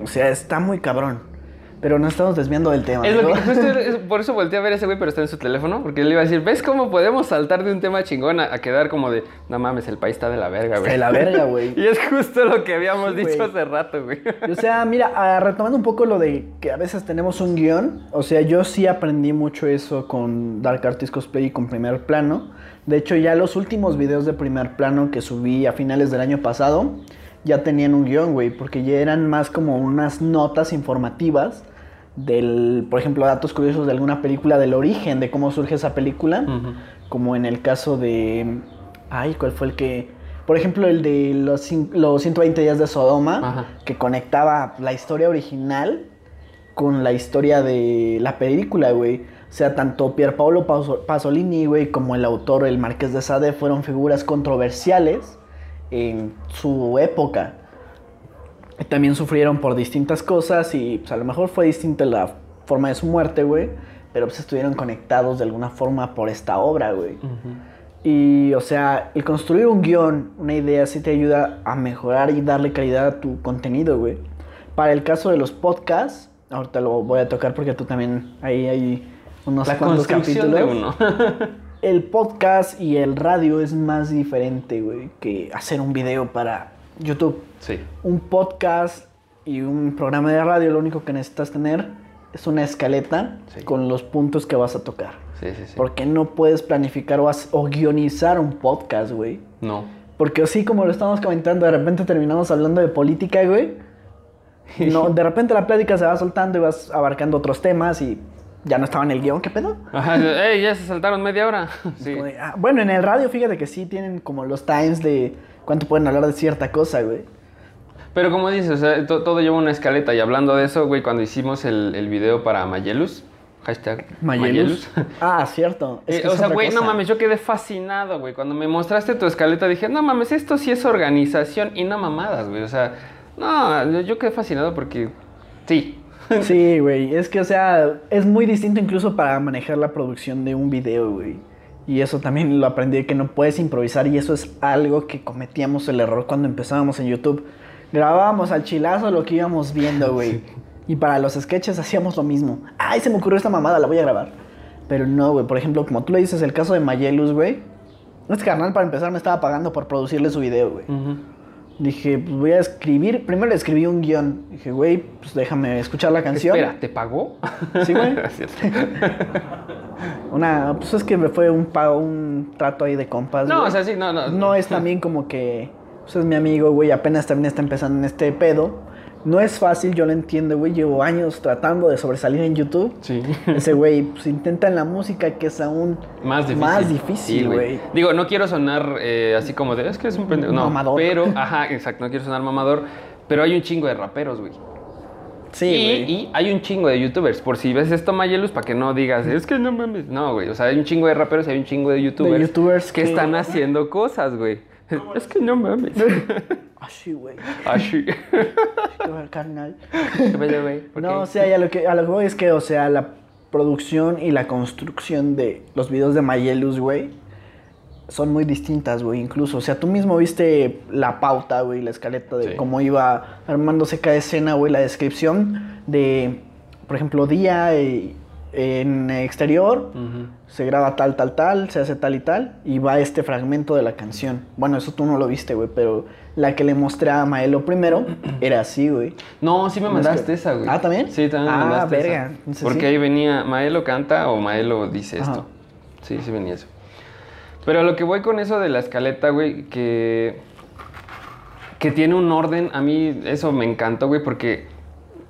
O sea, está muy cabrón. Pero nos estamos desviando del tema. Es lo que, justo es- por eso volteé a ver a ese güey, pero está en su teléfono. Porque le iba a decir, ¿ves cómo podemos saltar de un tema chingón a, a quedar como de, no mames, el país está de la verga, güey? De la verga, güey. Y es justo lo que habíamos Sí, dicho güey. hace rato, güey. O sea, mira, ah, retomando un poco lo de que a veces tenemos un guion, o sea, yo sí aprendí mucho eso con Dark Artist Cosplay y con Primer Plano. De hecho, ya los últimos videos de Primer Plano que subí a finales del año pasado ya tenían un guion, güey, porque ya eran más como unas notas informativas del, por ejemplo, datos curiosos de alguna película, del origen de cómo surge esa película, como en el caso de... Ay, ¿cuál fue el que...? Por ejemplo, el de los, los 120 días de Sodoma, Ajá. que conectaba la historia original con la historia de la película, güey. O sea, tanto Pierpaolo Paso- Pasolini, güey, como el autor, el Marqués de Sade, fueron figuras controversiales en su época. También sufrieron por distintas cosas y pues, a lo mejor fue distinta la forma de su muerte, güey. Pero pues estuvieron conectados de alguna forma por esta obra, güey. Y, o sea, el construir un guion, una idea, sí te ayuda a mejorar y darle calidad a tu contenido, güey. Para el caso de los podcasts, ahorita lo voy a tocar porque tú también ahí hay unos La cuantos construcción de capítulos. uno. El podcast y el radio es más diferente, güey, que hacer un video para YouTube. sí. Un podcast y un programa de radio, lo único que necesitas tener es una escaleta Sí. con los puntos que vas a tocar. Sí, sí, sí. Porque no puedes planificar o, o guionizar un podcast, güey. No. Porque así como lo estamos comentando, de repente terminamos hablando de política, güey. No, de repente la plática se va soltando y vas abarcando otros temas y ya no estaba en el guion, ¿qué pedo? Ajá, ey, ya se saltaron media hora. Sí. Ah, bueno, en el radio, fíjate que sí tienen como los times de cuánto pueden hablar de cierta cosa, güey. Pero como dices, o sea, to- todo lleva una escaleta. Y hablando de eso, güey, cuando hicimos el, el video para Mayelus, hashtag Mayelus. Ah, cierto. Es Eh, o sea, güey, no mames, yo quedé fascinado, güey. Cuando me mostraste tu escaleta dije, no mames, esto sí es organización y no mamadas, güey. O sea, no, yo quedé fascinado porque sí. Sí, güey. Es que, o sea, es muy distinto incluso para manejar la producción de un video, güey. Y eso también lo aprendí que no puedes improvisar y eso es algo que cometíamos el error cuando empezábamos en YouTube. Grabábamos al chilazo lo que íbamos viendo, güey. Y para los sketches hacíamos lo mismo. Ay, se me ocurrió esta mamada, la voy a grabar. Pero no, güey. Por ejemplo, como tú le dices, el caso de Mayelus, güey. Este carnal, para empezar, me estaba pagando por producirle su video, güey. Dije, pues voy a escribir. Primero le escribí un guion. Dije, güey, pues déjame escuchar la canción. Espera, ¿te pagó? Sí, güey. Una, pues es que me fue un pago, un trato ahí de compas. No, güey. o sea, sí, no, no. No es también como que, pues es mi amigo, güey, apenas también está empezando en este pedo. No es fácil, yo lo entiendo, güey. Llevo años tratando de sobresalir en YouTube. Sí. Ese güey, pues intenta en la música que es aún Más difícil. Más difícil, güey. Digo, no quiero sonar eh, así como de, es que es un pendejo. No, Mamador. pero, ajá, exacto, no quiero sonar mamador. Pero hay un chingo de raperos, güey. Sí, y, y hay un chingo de youtubers. Por si ves esto, Mayelus, para que no digas, es que no mames. No, güey. O sea, hay un chingo de raperos y hay un chingo de youtubers, youtubers que, que- están haciendo cosas, güey. Es que no mames. Así, güey. Así. Carnal. ¿Qué pedo, güey? ¿Por No, o sea, ya lo que, a lo que voy es que, o sea, la producción y la construcción de los videos de Mayelus, güey, son muy distintas, güey, incluso. O sea, tú mismo viste la pauta, güey, la escaleta de Sí. cómo iba armándose cada escena, güey, la descripción de, por ejemplo, día eh, en exterior, se graba tal, tal, tal, se hace tal y tal, y va este fragmento de la canción. Bueno, eso tú no lo viste, güey, pero la que le mostré a Maelo primero era así, güey. No, sí me es mandaste que- esa, güey. ¿Ah, también? Sí, también me Ah, mandaste verga. esa. Entonces, Porque sí. ahí venía, Maelo canta o Maelo dice Ajá. esto. Sí, sí venía eso. Pero a lo que voy con eso de la escaleta, güey, que... Que tiene un orden, a mí eso me encantó, güey, porque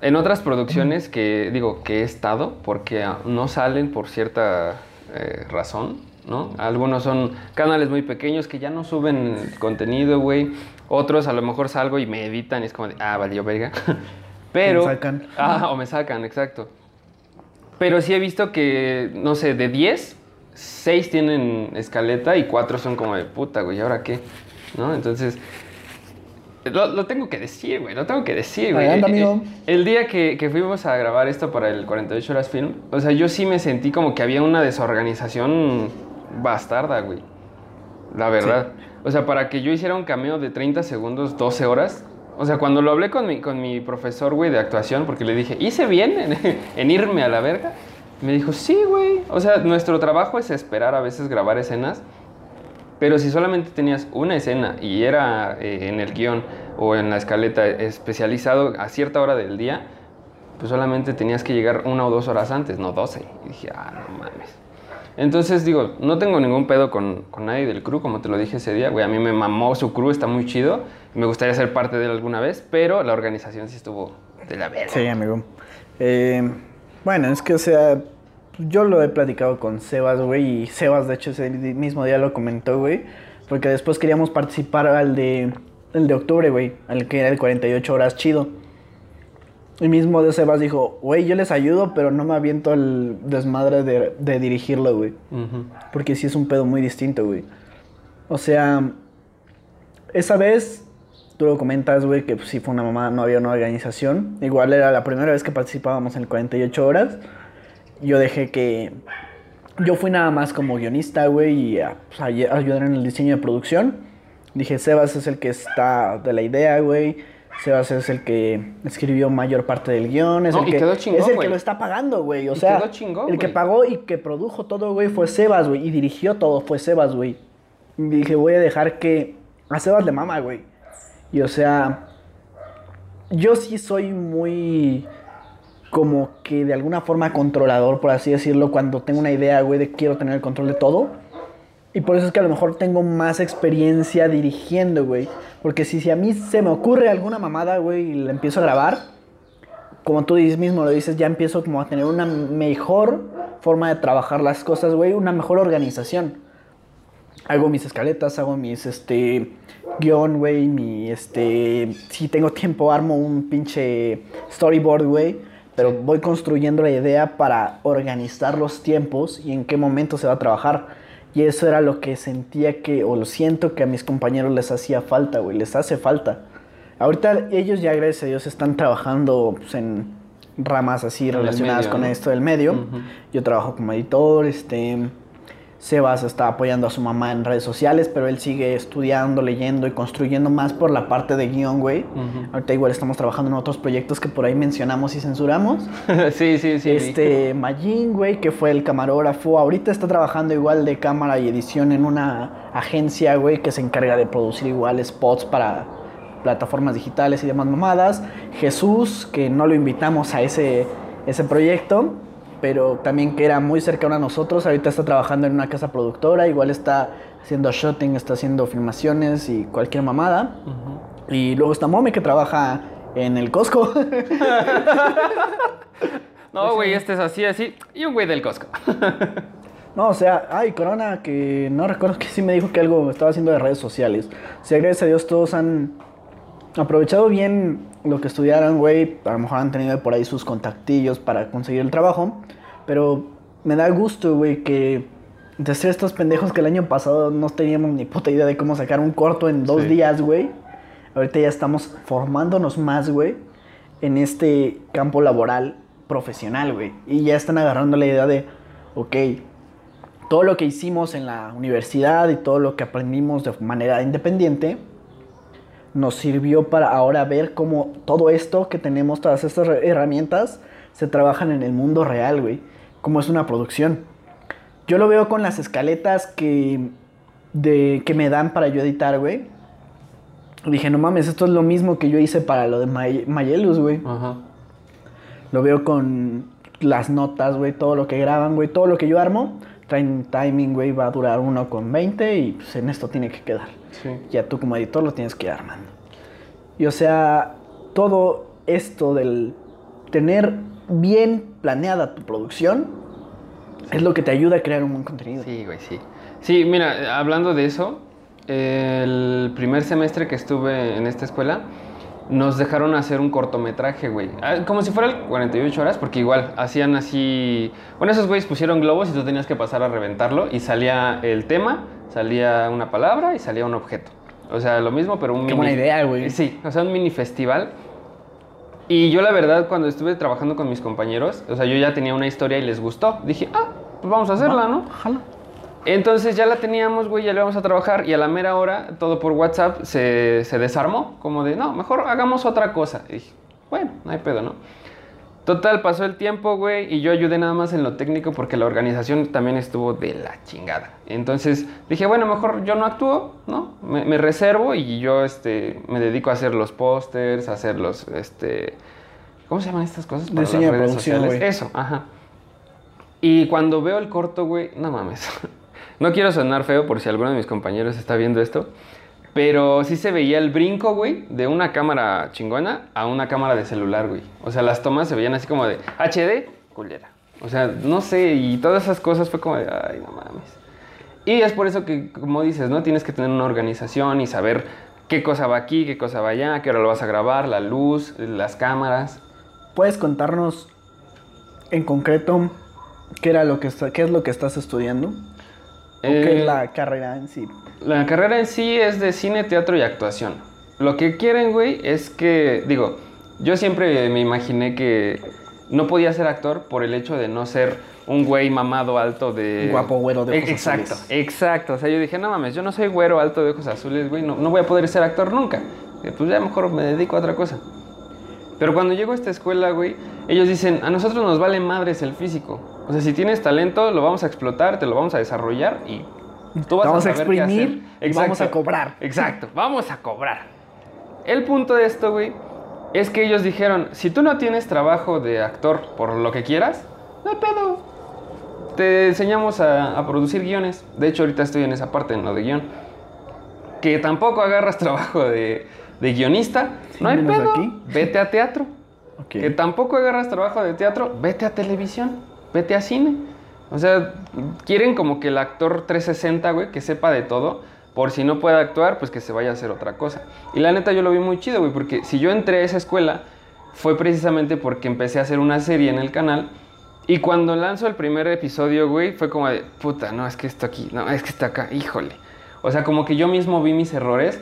en otras producciones que, digo, que he estado, porque no salen por cierta eh, razón, ¿no? Algunos son canales muy pequeños que ya no suben contenido, güey. Otros a lo mejor salgo y me editan y es como de, ah, valió verga. Pero... Me sacan. Ah, o me sacan, exacto. Pero sí he visto que, no sé, de 10, 6 tienen escaleta y 4 son como de puta, güey, ¿y ahora qué? ¿No? Entonces, lo, lo tengo que decir, güey, lo tengo que decir, güey. Eh, eh, amigo. El día que, que fuimos a grabar esto para el 48 Horas Film, o sea, yo sí me sentí como que había una desorganización bastarda, güey. La verdad. O sea, para que yo hiciera un cameo de 30 segundos, 12 horas. O sea, cuando lo hablé con mi, con mi profesor, güey, de actuación, porque le dije, ¿hice bien en, en irme a la verga? Me dijo, sí, güey. O sea, nuestro trabajo es esperar a veces grabar escenas. Pero si solamente tenías una escena y era eh, en el guion o en la escaleta especializado a cierta hora del día, pues solamente tenías que llegar una o dos horas antes, no 12. Y dije, ah, no mames. Entonces digo, no tengo ningún pedo con, con nadie del crew, como te lo dije ese día, güey, a mí me mamó su crew, está muy chido, me gustaría ser parte de él alguna vez, pero la organización sí estuvo de la verga. Sí, amigo. Eh, bueno, es que, o sea, yo lo he platicado con Sebas, güey, y Sebas, de hecho, ese mismo día lo comentó, güey, porque después queríamos participar al de, el de octubre, güey, al que era el 48 horas chido. Y mismo de Sebas dijo, güey, yo les ayudo, pero no me aviento el desmadre de, de dirigirlo, güey. Porque sí es un pedo muy distinto, güey. O sea, esa vez tú lo comentas, güey, que pues, sí fue una mamá, no había una organización. Igual era la primera vez que participábamos en el 48 horas. Yo dejé que... Yo fui nada más como guionista, güey, y a, pues, a ayudar en el diseño de producción. Dije, Sebas es el que está de la idea, güey. Sebas es el que escribió mayor parte del guion. Es No, el que, chingón, es el que lo está pagando, güey. O Y sea, chingón, el que pagó y que produjo todo, güey, fue Sebas, güey. Y dirigió todo, fue Sebas, güey. Dije, voy a dejar que a Sebas le mama, güey. Y o sea, yo sí soy muy como que de alguna forma controlador, por así decirlo, cuando tengo una idea, güey, de quiero tener el control de todo. Y por eso es que a lo mejor tengo más experiencia dirigiendo, güey. Porque si, si a mí se me ocurre alguna mamada, güey, y la empiezo a grabar, como tú mismo lo dices, ya empiezo como a tener una mejor forma de trabajar las cosas, güey, una mejor organización. Hago mis escaletas, hago mis, este, guion, güey, mi, este, si tengo tiempo armo un pinche storyboard, güey, pero voy construyendo la idea para organizar los tiempos y en qué momento se va a trabajar. Y eso era lo que sentía que, o lo siento que a mis compañeros les hacía falta, güey, les hace falta. Ahorita ellos ya, gracias a Dios, están trabajando pues, en ramas así relacionadas medio, con ¿no? esto del medio. Yo trabajo como editor, este... Sebas está apoyando a su mamá en redes sociales, pero él sigue estudiando, leyendo y construyendo más por la parte de guion, güey. Ahorita igual estamos trabajando en otros proyectos que por ahí mencionamos y censuramos. sí, sí, sí. este, Majin, güey, que fue el camarógrafo, ahorita está trabajando igual de cámara y edición en una agencia, güey, que se encarga de producir igual spots para plataformas digitales y demás mamadas. Jesús, que no lo invitamos a ese, ese proyecto, pero también que era muy cercano a nosotros, ahorita está trabajando en una casa productora, igual está haciendo shooting, está haciendo filmaciones y cualquier mamada. Y luego está Mome, que trabaja en el Costco. No, güey, este es así, así. Y un güey del Costco. No, o sea, ay, Corona, que no recuerdo que sí me dijo que algo estaba haciendo de redes sociales. O sea, gracias a Dios todos han aprovechado bien lo que estudiaron, güey. A lo mejor han tenido por ahí sus contactillos para conseguir el trabajo. Pero me da gusto, güey, que de ser estos pendejos que el año pasado no teníamos ni puta idea de cómo sacar un corto en dos Sí. días, güey. Ahorita ya estamos formándonos más, güey, en este campo laboral profesional, güey. Y ya están agarrando la idea de, ok, todo lo que hicimos en la universidad y todo lo que aprendimos de manera independiente nos sirvió para ahora ver cómo todo esto que tenemos, todas estas herramientas, se trabajan en el mundo real, güey. Cómo es una producción. Yo lo veo con las escaletas que, de, que me dan para yo editar, güey. Dije, no mames, esto es lo mismo que yo hice para lo de May- Mayelus, güey. Ajá. Lo veo con las notas, güey, todo lo que graban, güey, todo lo que yo armo. Traen timing, güey, va a durar uno con 20 y pues en esto tiene que quedar. Sí. Ya tú como editor lo tienes que ir armando. Y o sea, todo esto del tener bien planeada tu producción es lo que te ayuda a crear un buen contenido. Sí, güey, sí. Sí, mira, hablando de eso, el primer semestre que estuve en esta escuela, nos dejaron hacer un cortometraje, güey. Ah, Como si fuera el 48 horas, porque igual hacían así. Bueno, esos güeyes pusieron globos y tú tenías que pasar a reventarlo y salía el tema, salía una palabra y salía un objeto. O sea, lo mismo, pero un Qué buena idea, güey. Sí, o sea, un mini festival. Y yo la verdad cuando estuve trabajando con mis compañeros, o sea, yo ya tenía una historia y les gustó. Dije, ah, pues vamos a hacerla, ¿no? Jala. Entonces ya la teníamos, güey, ya le vamos a trabajar y a la mera hora, todo por WhatsApp, se, se desarmó, como de, no, mejor hagamos otra cosa. Y dije, bueno, no hay pedo, ¿no? Total, pasó el tiempo, güey, y yo ayudé nada más en lo técnico porque la organización también estuvo de la chingada. Entonces dije, bueno, mejor yo no actúo, ¿no? Me, me reservo y yo este, me dedico a hacer los pósters, a hacer los, este... ¿Cómo se llaman estas cosas? para las Diseño de redes producción, sociales? güey. Eso, ajá. Y cuando veo el corto, güey, no mames. No quiero sonar feo por si alguno de mis compañeros está viendo esto, pero sí se veía el brinco, güey, de una cámara chingona a una cámara de celular, güey. O sea, las tomas se veían así como de HD, culera. O sea, no sé, y todas esas cosas fue como de, ay, no mames. Y es por eso que, como dices, ¿no? Tienes que tener una organización y saber qué cosa va aquí, qué cosa va allá, qué hora lo vas a grabar, la luz, las cámaras. ¿Puedes contarnos en concreto qué, era lo que está- qué es lo que estás estudiando? ¿O qué Eh, es la carrera en sí? La carrera en sí es de cine, teatro y actuación. lo que quieren, güey, es que, digo, yo siempre me imaginé que no podía ser actor por el hecho de no ser un güey mamado alto de... Guapo, güero de ojos Exacto, azules. exacto. O sea, yo dije, no mames, yo no soy güero alto de ojos azules, güey, no, no voy a poder ser actor nunca. Eh, Pues ya mejor me dedico a otra cosa. Pero cuando llego a esta escuela, güey, ellos dicen, a nosotros nos vale madres el físico. O sea, si tienes talento, lo vamos a explotar, te lo vamos a desarrollar y tú vas Vamos a exprimir y vamos a cobrar. Exacto, vamos a cobrar. El punto de esto, güey, es que ellos dijeron, si tú no tienes trabajo de actor por lo que quieras, no hay pedo. Te enseñamos a, a producir guiones. De hecho, ahorita estoy en esa parte, en lo de guion. Que tampoco agarras trabajo de, de guionista, no hay pedo. aquí. Vete a teatro. Ok. Que tampoco agarras trabajo de teatro, vete a televisión, vete a cine. O sea, quieren como que el actor 360, güey, que sepa de todo, por si no puede actuar, pues que se vaya a hacer otra cosa. Y la neta yo lo vi muy chido, güey, porque si yo entré a esa escuela fue precisamente porque empecé a hacer una serie en el canal. Y cuando lanzo el primer episodio, güey, fue como de, puta, no, es que esto aquí, no, es que está acá, híjole. O sea, como que yo mismo vi mis errores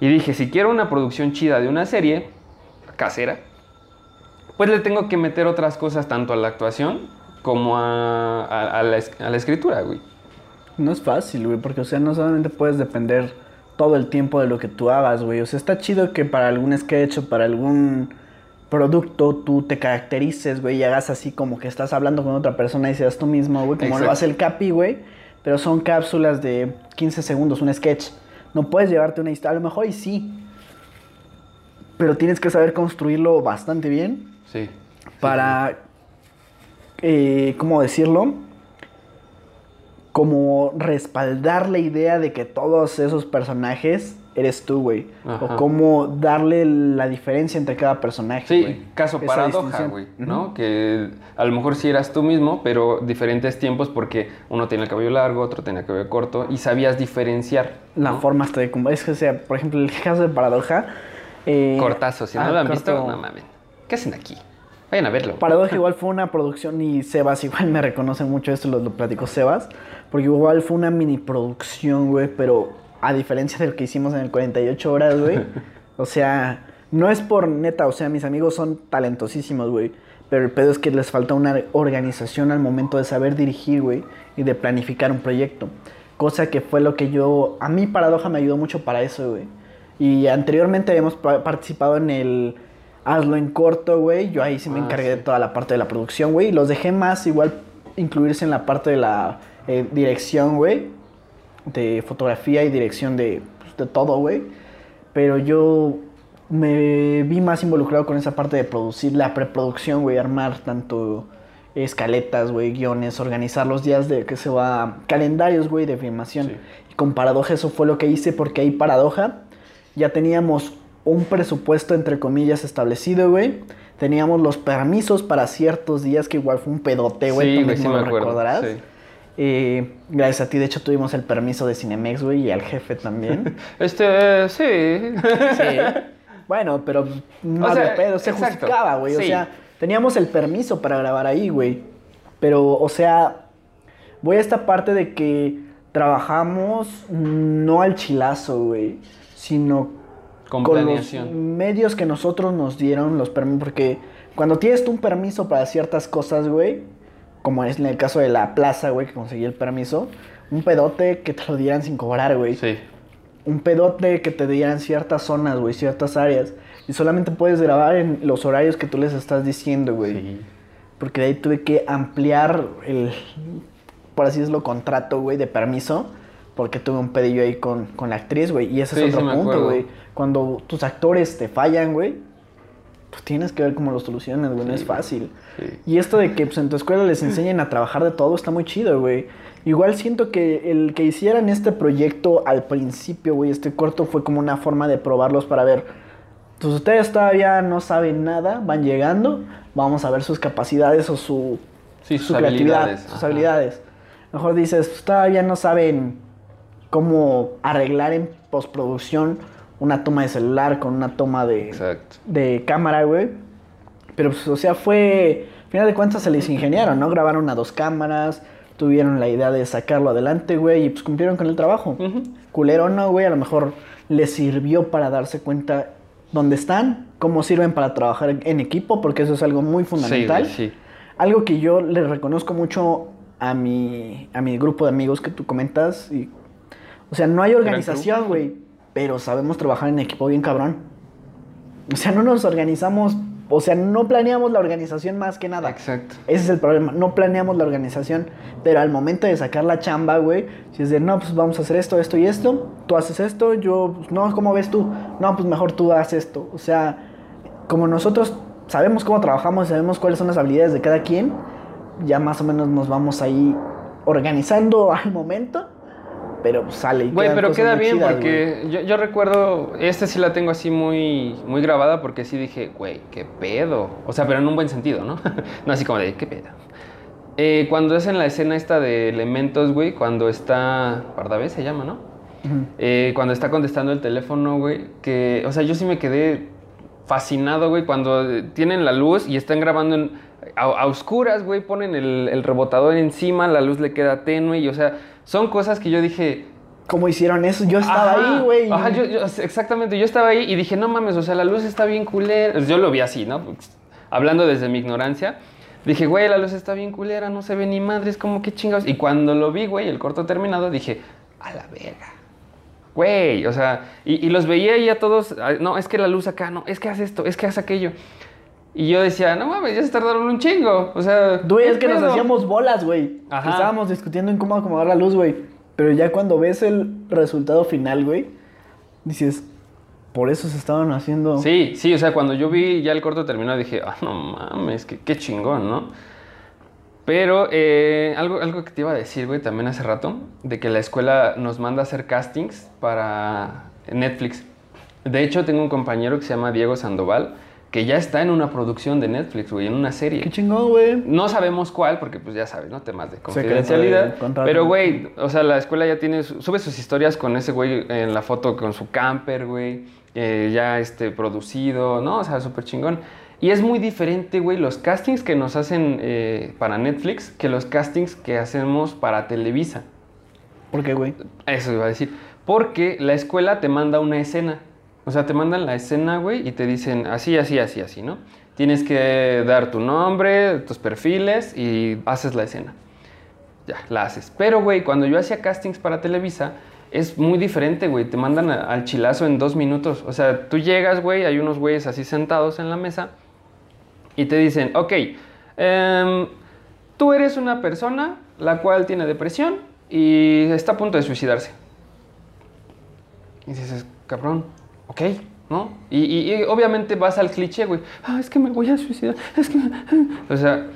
y dije, si quiero una producción chida de una serie casera, pues le tengo que meter otras cosas tanto a la actuación como a, a- a la, es- a la escritura, güey. No es fácil, güey, porque, o sea, no solamente puedes depender todo el tiempo de lo que tú hagas, güey. O sea, está chido que para algún sketch o para algún producto tú te caracterices, güey, y hagas así como que estás hablando con otra persona y seas tú mismo, güey, como lo hace el Capi, güey. Pero son cápsulas de 15 segundos, un sketch. No puedes llevarte una historia, a lo mejor y sí. Pero tienes que saber construirlo bastante bien Sí. para, eh, ¿cómo decirlo? Como respaldar la idea de que todos esos personajes eres tú, güey. O cómo darle la diferencia entre cada personaje. Sí, caso Esa paradoja, güey, ¿no? Que a lo mejor sí eras tú mismo, pero diferentes tiempos porque uno tiene el cabello largo, otro tiene el cabello corto y sabías diferenciar. La ¿no? forma hasta de como Es que, o sea, por ejemplo, el caso de Paradoja. eh, Cortazo, si no ah, lo han visto, no mames. ¿Qué hacen aquí? Vayan a verlo. Paradoja igual fue una producción y Sebas igual me reconoce mucho esto, lo, lo platicó Sebas, porque igual fue una mini producción, güey, pero a diferencia de lo que hicimos en el 48 horas, güey, o sea, no es por neta, o sea, mis amigos son talentosísimos, güey, pero el pedo es que les falta una organización al momento de saber dirigir, güey, y de planificar un proyecto, cosa que fue lo que yo, a mí Paradoja me ayudó mucho para eso, güey, y anteriormente habíamos pa- participado en el Hazlo en corto, güey. Yo ahí sí me Ah, encargué de toda la parte de la producción, güey. Y los dejé más igual incluirse en la parte de la eh, dirección, güey. De fotografía y dirección de, pues, de todo, güey. Pero yo me vi más involucrado con esa parte de producir la preproducción, güey. Armar tanto escaletas, güey, guiones, organizar los días de que se va... Calendarios, güey, de filmación. Sí. Y con Paradoja eso fue lo que hice porque ahí Paradoja ya teníamos un presupuesto entre comillas establecido, güey. Teníamos los permisos para ciertos días que igual fue un pedote, güey. Sí, tú güey, mismo sí me lo acuerdo, recordarás. sí. Eh, gracias a ti, de hecho, tuvimos el permiso de Cinemex, güey, y al jefe también. Este, sí. Sí. Bueno, pero no O sea, pedo, se exacto, justificaba, güey. O sea, teníamos el permiso para grabar ahí, güey. Pero, o sea, voy a esta parte de que trabajamos no al chilazo, güey, sino Con los medios que nosotros nos dieron los permisos, porque cuando tienes tú un permiso para ciertas cosas, güey, como es en el caso de la plaza, güey, que conseguí el permiso, un pedote que te lo dieran sin cobrar, güey Sí. un pedote que te dieran ciertas zonas, güey, ciertas áreas. Y solamente puedes grabar en los horarios que tú les estás diciendo, güey. Sí. Porque de ahí tuve que ampliar el, por así decirlo, contrato, güey, de permiso. Porque tuve un pedillo ahí con, con la actriz, güey. Y ese Sí, es otro punto, güey. Cuando tus actores te fallan, güey, pues tienes que ver cómo los solucionas, güey. No es fácil. Y esto de que pues, en tu escuela les enseñen a trabajar de todo está muy chido, güey. Igual siento que el que hicieran este proyecto al principio, güey, este corto fue como una forma de probarlos para ver. Pues ustedes todavía no saben nada, van llegando, vamos a ver sus capacidades o su, sus su creatividad, habilidades, sus ajá. habilidades. Mejor dices, pues todavía no saben cómo arreglar en postproducción una toma de celular con una toma de, Exacto. de cámara, güey. Pero, pues, o sea, fue. Al final de cuentas se les ingeniaron, ¿no? Grabaron a dos cámaras, tuvieron la idea de sacarlo adelante, güey, y pues cumplieron con el trabajo. Culero no, güey, a lo mejor les sirvió para darse cuenta dónde están, cómo sirven para trabajar en equipo, porque eso es algo muy fundamental. Sí, güey, sí. Algo que yo le reconozco mucho a mi, a mi grupo de amigos que tú comentas. Y, o sea, no hay organización, güey, pero sabemos trabajar en equipo bien cabrón. O sea, no nos organizamos, o sea, no planeamos la organización más que nada. Exacto. Ese es el problema, no planeamos la organización, pero al momento de sacar la chamba, güey, si es de, no, pues vamos a hacer esto, esto y esto, tú haces esto, yo, pues, no, ¿cómo ves tú? No, pues mejor tú haces esto. O sea, como nosotros sabemos cómo trabajamos, sabemos cuáles son las habilidades de cada quien, ya más o menos nos vamos ahí organizando al momento, pero sale. y Güey, pero cosas queda muy bien chidas, porque yo, yo recuerdo, este sí la tengo así muy, muy grabada porque sí dije, güey, qué pedo. O sea, pero en un buen sentido, ¿no? no así como de, qué pedo. Eh, cuando es en la escena esta de elementos, güey, cuando está, Pardavé se llama, ¿no? Eh, cuando está contestando el teléfono, güey, que, o sea, yo sí me quedé fascinado, güey, cuando eh, tienen la luz y están grabando en, a, a oscuras, güey, ponen el, el rebotador encima, la luz le queda tenue y, o sea, son cosas que yo dije, ¿Cómo hicieron eso? Yo estaba Ajá, ahí, güey. Ajá, yo, yo- exactamente. Yo estaba ahí y dije, no mames, o sea, la luz está bien culera. Yo lo vi así, ¿no? Pues, Hablando desde mi ignorancia. Dije, güey, la luz está bien culera, no se ve ni madres, como que chingados. Y cuando lo vi, güey, el corto terminado, dije, a la verga. Güey, o sea, y, y los veía y a todos, no, es que la luz acá, no, es que hace esto, es que hace aquello. Y yo decía, no mames, ya se tardaron un chingo. O sea, Güey, es ¿qué que nos hacíamos bolas, güey. Estábamos discutiendo en cómo acomodar la luz, güey. Pero ya cuando ves el resultado final, güey, dices, por eso se estaban haciendo. Sí, sí, o sea, cuando yo vi ya el corto terminado dije, ah, no mames, qué, qué chingón, ¿no? Pero eh, algo, algo que te iba a decir, güey, también hace rato, de que la escuela nos manda a hacer castings para Netflix. De hecho, tengo un compañero que se llama Diego Sandoval, que ya está en una producción de Netflix, güey, en una serie. Qué chingón, güey. No sabemos cuál, porque pues ya sabes, ¿no? Temas de confidencialidad. de. Pero, güey, o sea, la escuela ya tiene, su- sube sus historias con ese güey en la foto con su camper, güey, eh, ya este, producido, ¿no? O sea, súper chingón. Y es muy diferente, güey, los castings que nos hacen eh, para Netflix que los castings que hacemos para Televisa. ¿Por qué, güey? Eso iba a decir. Porque la escuela te manda una escena. O sea, te mandan la escena, güey, y te dicen así, así, así, así, ¿no? Tienes que dar tu nombre, tus perfiles y haces la escena. Ya, la haces. Pero, güey, cuando yo hacía castings para Televisa, es muy diferente, güey. Te mandan al chilazo en dos minutos. O sea, tú llegas, güey, hay unos güeyes así sentados en la mesa y te dicen, ok, em, tú eres una persona la cual tiene depresión y está a punto de suicidarse. Y dices, cabrón, ok, ¿no? Y, y- y obviamente vas al cliché, güey. Ah, es que me voy a suicidar. Es que. O sea.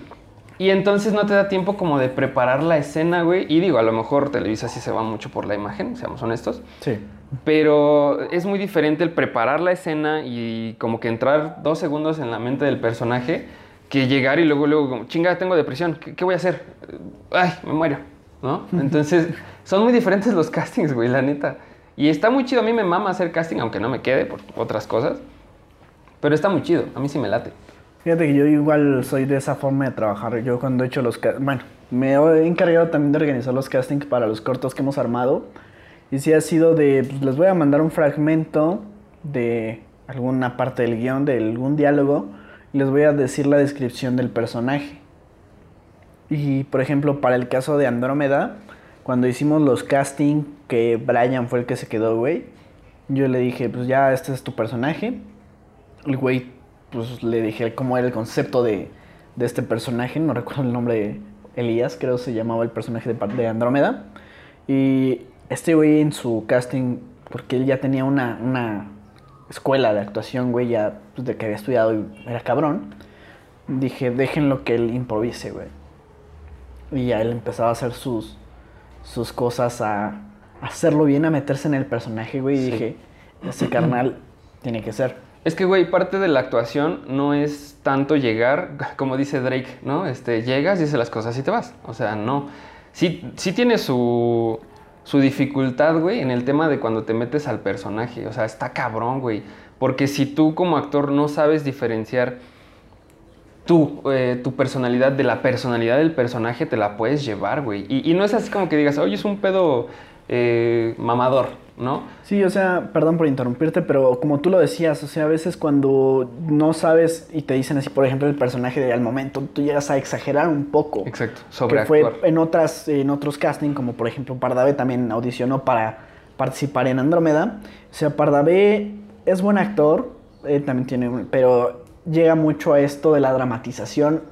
Y entonces no te da tiempo como de preparar la escena, güey. Y digo, a lo mejor Televisa sí se va mucho por la imagen, seamos honestos. Sí. Pero es muy diferente el preparar la escena y como que entrar dos segundos en la mente del personaje que llegar y luego, luego, como, chinga, tengo depresión, ¿qué, qué voy a hacer? Ay, me muero, ¿no? Entonces, son muy diferentes los castings, güey, la neta. Y está muy chido, a mí me mama hacer casting, aunque no me quede por otras cosas. Pero está muy chido, a mí sí me late. Fíjate que yo igual soy de esa forma de trabajar. Yo cuando he hecho los... Bueno, me he encargado también de organizar los castings para los cortos que hemos armado. Y sí ha sido de... Pues les voy a mandar un fragmento de alguna parte del guion, de algún diálogo. Y les voy a decir la descripción del personaje. Y por ejemplo, para el caso de Andrómeda, cuando hicimos los castings, que Brian fue el que se quedó, güey. Yo le dije, pues ya, este es tu personaje. El güey, pues le dije cómo era el concepto de, de este personaje. No recuerdo el nombre. Elías, creo se llamaba el personaje de, de Andrómeda. Y este güey en su casting, porque él ya tenía una, una escuela de actuación, güey, ya pues, de que había estudiado y era cabrón. Dije, déjenlo que él improvise, güey. Y ya él empezaba a hacer sus, sus cosas, a hacerlo bien, a meterse en el personaje, güey. Y dije, ese carnal tiene que ser. Es que, güey, parte de la actuación no es tanto llegar, como dice Drake, ¿no? Este, llegas, dices las cosas y te vas. O sea, no. Sí, sí tiene su, su dificultad, güey, en el tema de cuando te metes al personaje. O sea, está cabrón, güey. Porque si tú como actor no sabes diferenciar tu, eh, tu personalidad, de la personalidad del personaje, te la puedes llevar, güey. Y, y no es así como que digas, oye, es un pedo eh, mamador, ¿no? Sí, o sea, perdón por interrumpirte, pero como tú lo decías, o sea, a veces cuando no sabes y te dicen así, por ejemplo, el personaje de al momento, tú llegas a exagerar un poco. Exacto, que sobreactuar. fue en otras en otros casting como por ejemplo Pardavé también audicionó para participar en Andrómeda o sea Pardavé es buen actor también tiene un- pero llega mucho a esto de la dramatización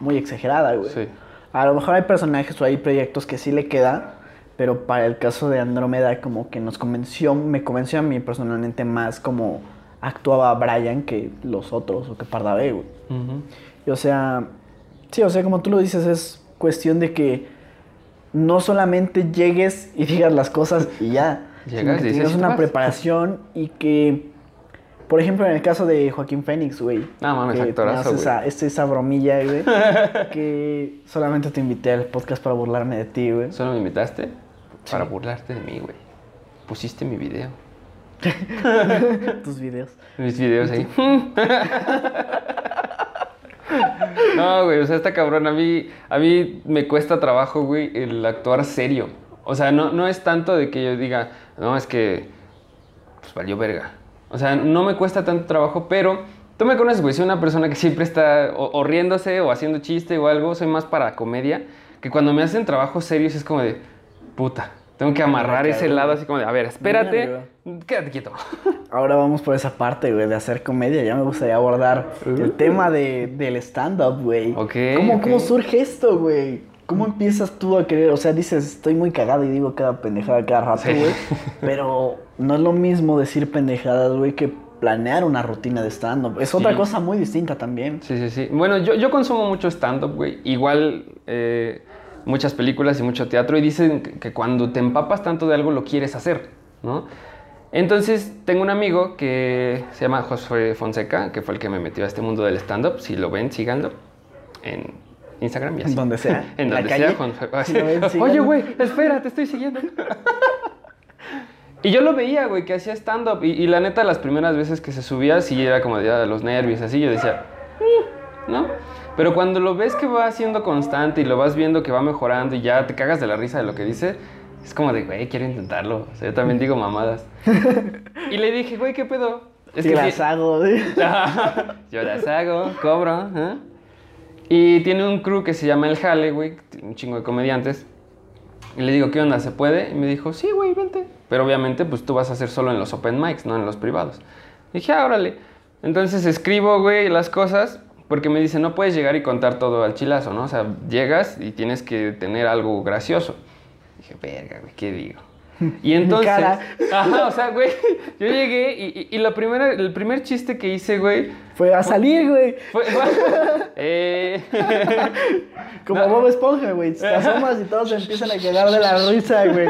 muy exagerada güey Sí. a lo mejor hay personajes o hay proyectos que sí le queda pero para el caso de Andrómeda como que nos convenció me convenció a mí personalmente más como actuaba Brian que los otros o que Pardavé güey y, o sea, sí, o sea, como tú lo dices, es cuestión de que no solamente llegues y digas las cosas y ya. sino Llegas, que dices y una preparación y que, por ejemplo, en el caso de Joaquín Fénix, güey. No mames, actorazo, esa, esa, esa bromilla, güey. que solamente te invité al podcast para burlarme de ti, güey. ¿Solo me invitaste? Para burlarte de mí, güey. Pusiste mi video. Tus videos. Mis videos ahí. No, güey, o sea, está cabrón. A mí, a mí me cuesta trabajo, güey, el actuar serio. O sea, no, no es tanto de que yo diga, no, es que, pues valió verga. O sea, no me cuesta tanto trabajo, pero tú me conoces, güey, soy una persona que siempre está o, o riéndose o haciendo chiste o algo. Soy más para comedia, que cuando me hacen trabajos serios es como de, puta, tengo que amarrar ese cabrón. lado así como de, a ver, espérate, quédate quieto. Ahora vamos por esa parte, güey, de hacer comedia. Ya me gustaría abordar el tema de, del stand-up, güey. Uh. ¿Cómo. ¿Cómo surge esto, güey? ¿Cómo empiezas tú a querer? O sea, dices, estoy muy cagado y digo cada pendejada cada rato, Sí. güey. Pero no es lo mismo decir pendejadas, güey, que planear una rutina de stand-up. Es otra cosa muy distinta también. Sí, sí, sí. Bueno, yo, yo consumo mucho stand-up, güey. Igual eh, muchas películas y mucho teatro. Y dicen que, cuando te empapas tanto de algo lo quieres hacer, ¿no? Entonces, tengo un amigo que se llama Josué Fonseca, que fue el que me metió a este mundo del stand-up. Si lo ven, síganlo en Instagram y así. Donde sea. en la donde calle. sea. Juan- Si ven, Oye, güey, espera, te estoy siguiendo. Y yo lo veía, güey, que hacía stand-up. Y, y la neta, las primeras veces que se subía, sí era como de ah, los nervios, así. Yo decía, "Mm", ¿no? Pero cuando lo ves que va siendo constante y lo vas viendo que va mejorando y ya te cagas de la risa de lo que dice, es como de, güey, quiero intentarlo. O sea, yo también digo mamadas. y le dije, güey, ¿qué pedo? Es Sí, que las sí- hago, yo las hago, cobro. ¿eh? Y tiene un crew que se llama El Jale, güey, un chingo de comediantes. Y le digo, ¿qué onda? ¿Se puede? Y me dijo, sí, güey, vente. Pero obviamente, pues tú vas a hacer solo en los open mics, no en los privados. dije, ah, órale. Entonces escribo, güey, las cosas, porque me dice, no puedes llegar y contar todo al chilazo, ¿no? O sea, llegas y tienes que tener algo gracioso. Dije, verga, güey, ¿qué digo? Y entonces, cara. ajá, o sea, güey, yo llegué y, y- y la primera, el primer chiste que hice, güey, Fue a salir, güey. fue, eh, Como No. Bob Esponja, güey. Te asomas y todos se empiezan a quedar de la risa, güey.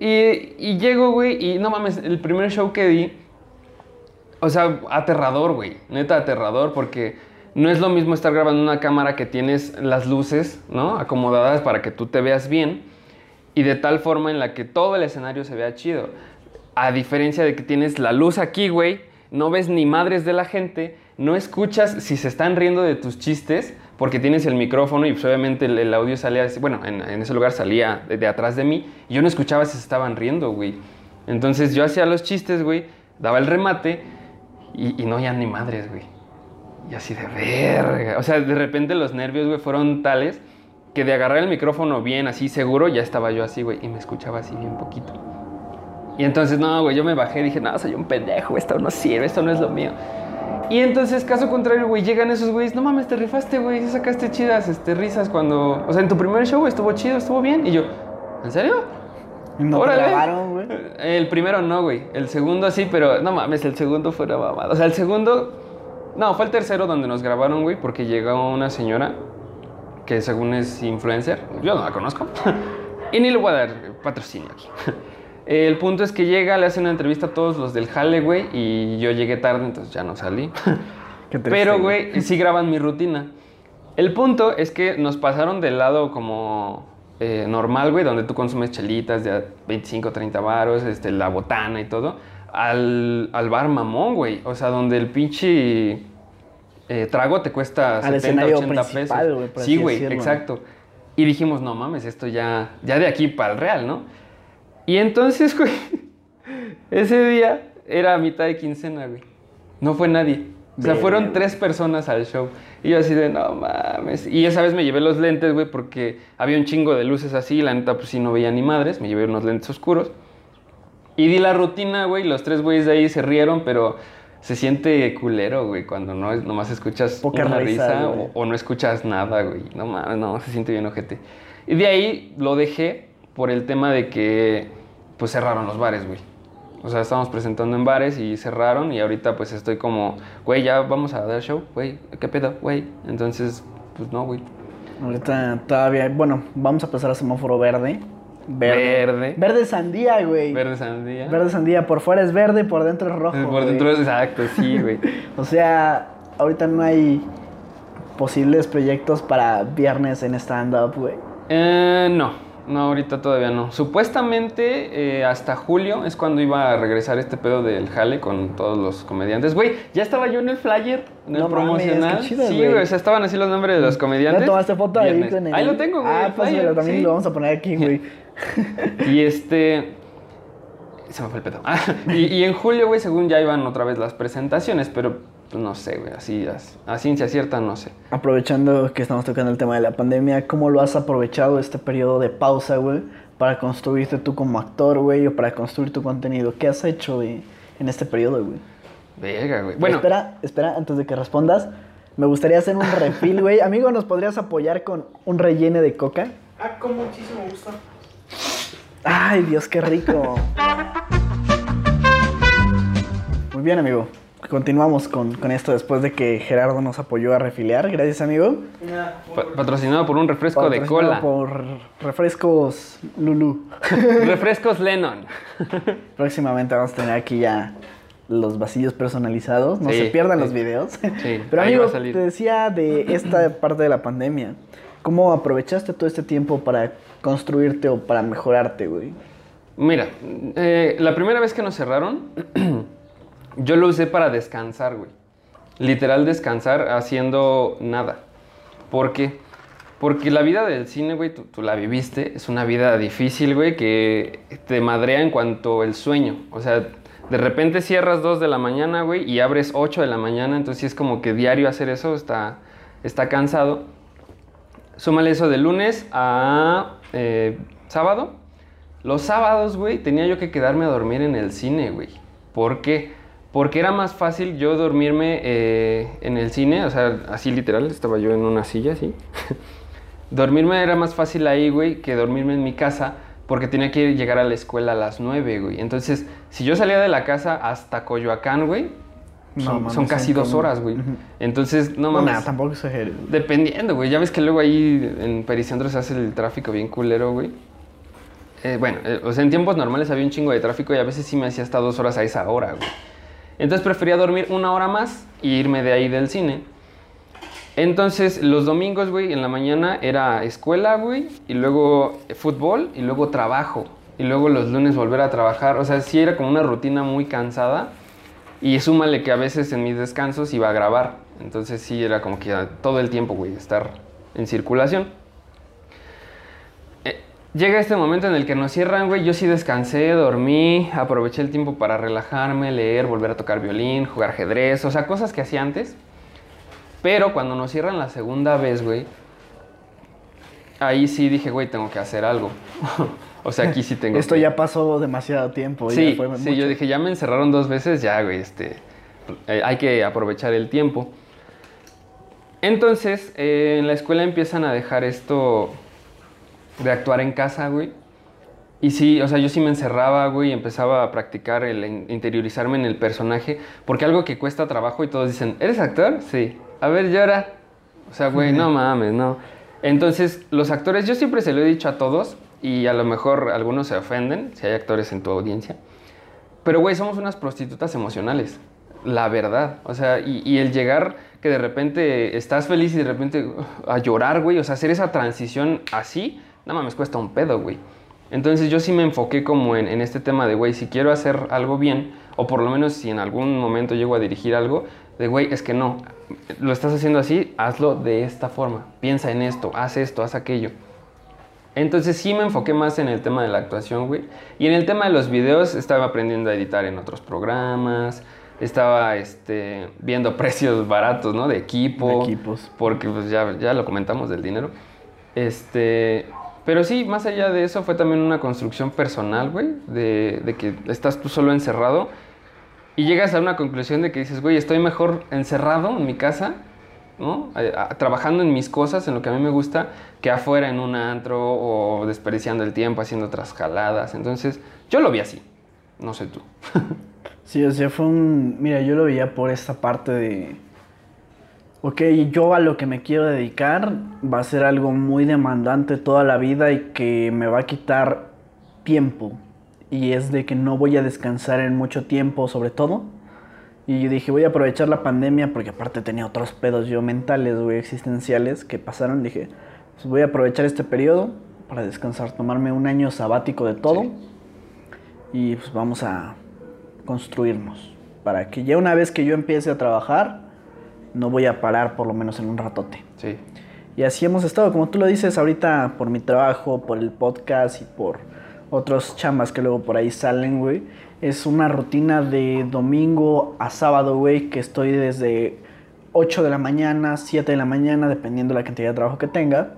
Y, y llego, güey, y no mames, el primer show que di, o sea, aterrador, güey, neta aterrador, porque no es lo mismo estar grabando una cámara que tienes las luces, ¿no? Acomodadas para que tú te veas bien y de tal forma en la que todo el escenario se vea chido. A diferencia de que tienes la luz aquí, güey, no ves ni madres de la gente, no escuchas si se están riendo de tus chistes, porque tienes el micrófono y pues, obviamente el, audio salía, bueno, en, en ese lugar salía de, de atrás de mí, y yo no escuchaba si se estaban riendo, güey. Entonces yo hacía los chistes, güey, daba el remate y, y no ya ni madres, güey. Y así de verga. O sea, de repente los nervios, güey, fueron tales que de agarrar el micrófono bien, así seguro, ya estaba yo así, güey, y me escuchaba así bien poquito. Y entonces, no, güey, yo me bajé y dije, no, soy un pendejo, esto no sirve, esto no es lo mío. Y entonces, caso contrario, güey, llegan esos güeyes, no mames, te rifaste, güey, sacaste chidas este, risas cuando... O sea, en tu primer show estuvo chido, estuvo bien. Y yo, ¿en serio? No Órale. grabaron, güey. El primero no, güey. El segundo sí, pero no mames, el segundo fue una mamada. O sea, el segundo. No, fue el tercero donde nos grabaron, güey, porque llegó una señora que según es influencer. Yo no la conozco. y ni le voy a dar patrocinio aquí. El punto es que llega, le hace una entrevista a todos los del jale, güey, y yo llegué tarde, entonces ya no salí. Qué triste, Pero, güey, sí graban mi rutina. El punto es que nos pasaron del lado como eh, normal, güey, donde tú consumes chelitas de a 25, 30 varos, este, la botana y todo, al, al bar mamón, güey. O sea, donde el pinche... eh, trago te cuesta Al 70, escenario 80 principal, pesos. sí, güey, decirlo. exacto. Y dijimos, no mames, esto ya, ya de aquí para el real, ¿no? Y entonces, güey, ese día era mitad de quincena, güey. No fue nadie. O sea, Verga, fueron tres personas al show. Y yo así de, no mames. Y esa vez me llevé los lentes, güey, porque había un chingo de luces así. La neta, pues sí, no veía ni madres. Me llevé unos lentes oscuros. Y di la rutina, güey. Los tres güeyes de ahí se rieron, pero se siente culero, güey, cuando no nomás escuchas Poca una risa, risa o, o no escuchas nada, güey. No mames, no, se siente bien ojete. Y de ahí lo dejé por el tema de que, pues cerraron los bares, güey. O sea, estábamos presentando en bares y cerraron y ahorita pues estoy como, güey, ya vamos a dar show, güey, ¿qué pedo, güey? Entonces, pues no, güey. Ahorita todavía, bueno, vamos a pasar a semáforo verde. Verde. Verde. Verde sandía, güey. Verde sandía. Verde sandía, por fuera es verde, por dentro es rojo. Por güey. dentro, exacto, sí, güey. O sea, ahorita no hay posibles proyectos para viernes en stand-up, güey. Eh, no, no, ahorita todavía no. Supuestamente eh, hasta julio es cuando iba a regresar este pedo del jale con todos los comediantes. Güey, ya estaba yo en el flyer, en el No mames, promocional. qué chido, sí, güey. o sea, estaban así los nombres de los comediantes. ¿Ya tomaste foto ahí Viernes. con el... Ahí lo tengo, güey. Ah, el pues flyer, también sí. lo vamos a poner aquí, güey. Y este. Se me fue el pedo. Ah, y, y en julio, güey, según ya iban otra vez las presentaciones, pero no sé, güey, así a, a ciencia cierta, no sé. Aprovechando que estamos tocando el tema de la pandemia, ¿cómo lo has aprovechado este periodo de pausa, güey? Para construirte tú como actor, güey, o para construir tu contenido. ¿Qué has hecho, güey, en este periodo, güey? Verga, güey. Bueno, Espera, espera, antes de que respondas. Me gustaría hacer un refill, güey. Amigo, ¿nos podrías apoyar con un relleno de coca? Ah, con muchísimo gusto. Ay, Dios, qué rico. Muy bien, amigo. Continuamos con, con esto después de que Gerardo nos apoyó a refiliar. Gracias, amigo. Pa- patrocinado por un refresco de cola. Por refrescos Lulu. Refrescos Lennon. Próximamente vamos a tener aquí ya los vasillos personalizados. No Sí, se pierdan sí. los videos. Sí, Pero amigo, te decía de esta parte de la pandemia. ¿Cómo aprovechaste todo este tiempo para construirte o para mejorarte, güey? Mira, eh, la primera vez que nos cerraron, yo lo usé para descansar, güey. Literal descansar haciendo nada. ¿Por qué? Porque la vida del cine, güey, tú, la viviste, es una vida difícil, güey, que te madrea en cuanto el sueño. O sea, de repente cierras 2 de la mañana, güey, y abres 8 de la mañana, entonces es como que diario hacer eso está, está cansado. Súmale eso de lunes a eh, sábado. Los sábados, güey, tenía yo que quedarme a dormir en el cine, güey. ¿Por qué? Porque era más fácil yo dormirme eh, en el cine, o sea, así literal, estaba yo en una silla, así. dormirme era más fácil ahí, güey, que dormirme en mi casa, porque tenía que llegar a la escuela a las 9, güey. Entonces, si yo salía de la casa hasta Coyoacán, güey, No son, mames, son casi dos como- horas, güey. Entonces, no No, mames. nada, tampoco exageres. Dependiendo, güey. Ya ves que luego ahí en Pericentro se hace el tráfico bien culero, güey. Eh, bueno, eh, o sea, en tiempos normales había un chingo de tráfico y a veces sí me hacía hasta dos horas a esa hora, güey. Entonces prefería dormir una hora más y irme de ahí del cine. Entonces, los domingos, güey, en la mañana era escuela, güey, y luego fútbol, y luego trabajo. Y luego los lunes volver a trabajar. O sea, sí era como una rutina muy cansada. Y súmale que a veces en mis descansos iba a grabar. Entonces sí era como que todo el tiempo, güey, estar en circulación. Llega este momento en el que nos cierran, güey. Yo sí descansé, dormí, aproveché el tiempo para relajarme, leer, volver a tocar violín, jugar ajedrez, o sea, cosas que hacía antes. Pero cuando nos cierran la segunda vez, güey, ahí sí dije, güey, tengo que hacer algo. o sea, aquí sí tengo Esto que- ya pasó demasiado tiempo. ya Sí, fue sí, mucho. yo dije, ya me encerraron dos veces, ya, güey, este, eh, hay que aprovechar el tiempo. Entonces, eh, en la escuela empiezan a dejar esto de actuar en casa, güey. Y sí, o sea, yo sí me encerraba, güey, y empezaba a practicar el in- interiorizarme en el personaje, porque algo que cuesta trabajo y todos dicen, ¿eres actor? Sí. A ver, llora. O sea, güey, no mames, no. Entonces, los actores, yo siempre se lo he dicho a todos, y a lo mejor algunos se ofenden, si hay actores en tu audiencia, pero, güey, somos unas prostitutas emocionales. La verdad. O sea, y, y el llegar que de repente estás feliz y de repente uh, a llorar, güey. O sea, hacer esa transición así, nada más cuesta un pedo, güey. Entonces yo sí me enfoqué como en, en este tema de, güey, si quiero hacer algo bien, O por lo menos si en algún momento llego a dirigir algo, de güey, es que no, lo estás haciendo así, hazlo de esta forma. Piensa en esto, haz esto, haz aquello. Entonces sí me enfoqué más en el tema de la actuación, güey. Y en el tema de los videos estaba aprendiendo a editar en otros programas. Estaba este, viendo precios baratos, ¿no? De equipo. De equipos. Porque pues ya, ya lo comentamos del dinero. Este, pero sí, más allá de eso fue también una construcción personal, güey. De, de que estás tú solo encerrado. Y llegas a una conclusión de que dices, güey, estoy mejor encerrado en mi casa ¿no? Trabajando en mis cosas, en lo que a mí me gusta, que afuera en un antro o desperdiciando el tiempo haciendo otras jaladas. Entonces, yo lo vi así. No sé tú. Sí, o sea, fue un... Mira, yo lo veía por esta parte de... Ok, yo a lo que me quiero dedicar va a ser algo muy demandante toda la vida y que me va a quitar tiempo. Y es de que no voy a descansar en mucho tiempo, sobre todo. Y yo dije, voy a aprovechar la pandemia porque aparte tenía otros pedos yo mentales, güey, existenciales que pasaron. Dije, pues voy a aprovechar este periodo para descansar, tomarme un año sabático de todo. Sí. Y pues vamos a construirnos. Para que ya una vez que yo empiece a trabajar, no voy a parar por lo menos en un ratote. Sí. Y así hemos estado, como tú lo dices, ahorita por mi trabajo, por el podcast y por otros chambas que luego por ahí salen, güey. Es una rutina de domingo a sábado, güey, que estoy desde 8 de la mañana, 7 de la mañana, dependiendo de la cantidad de trabajo que tenga,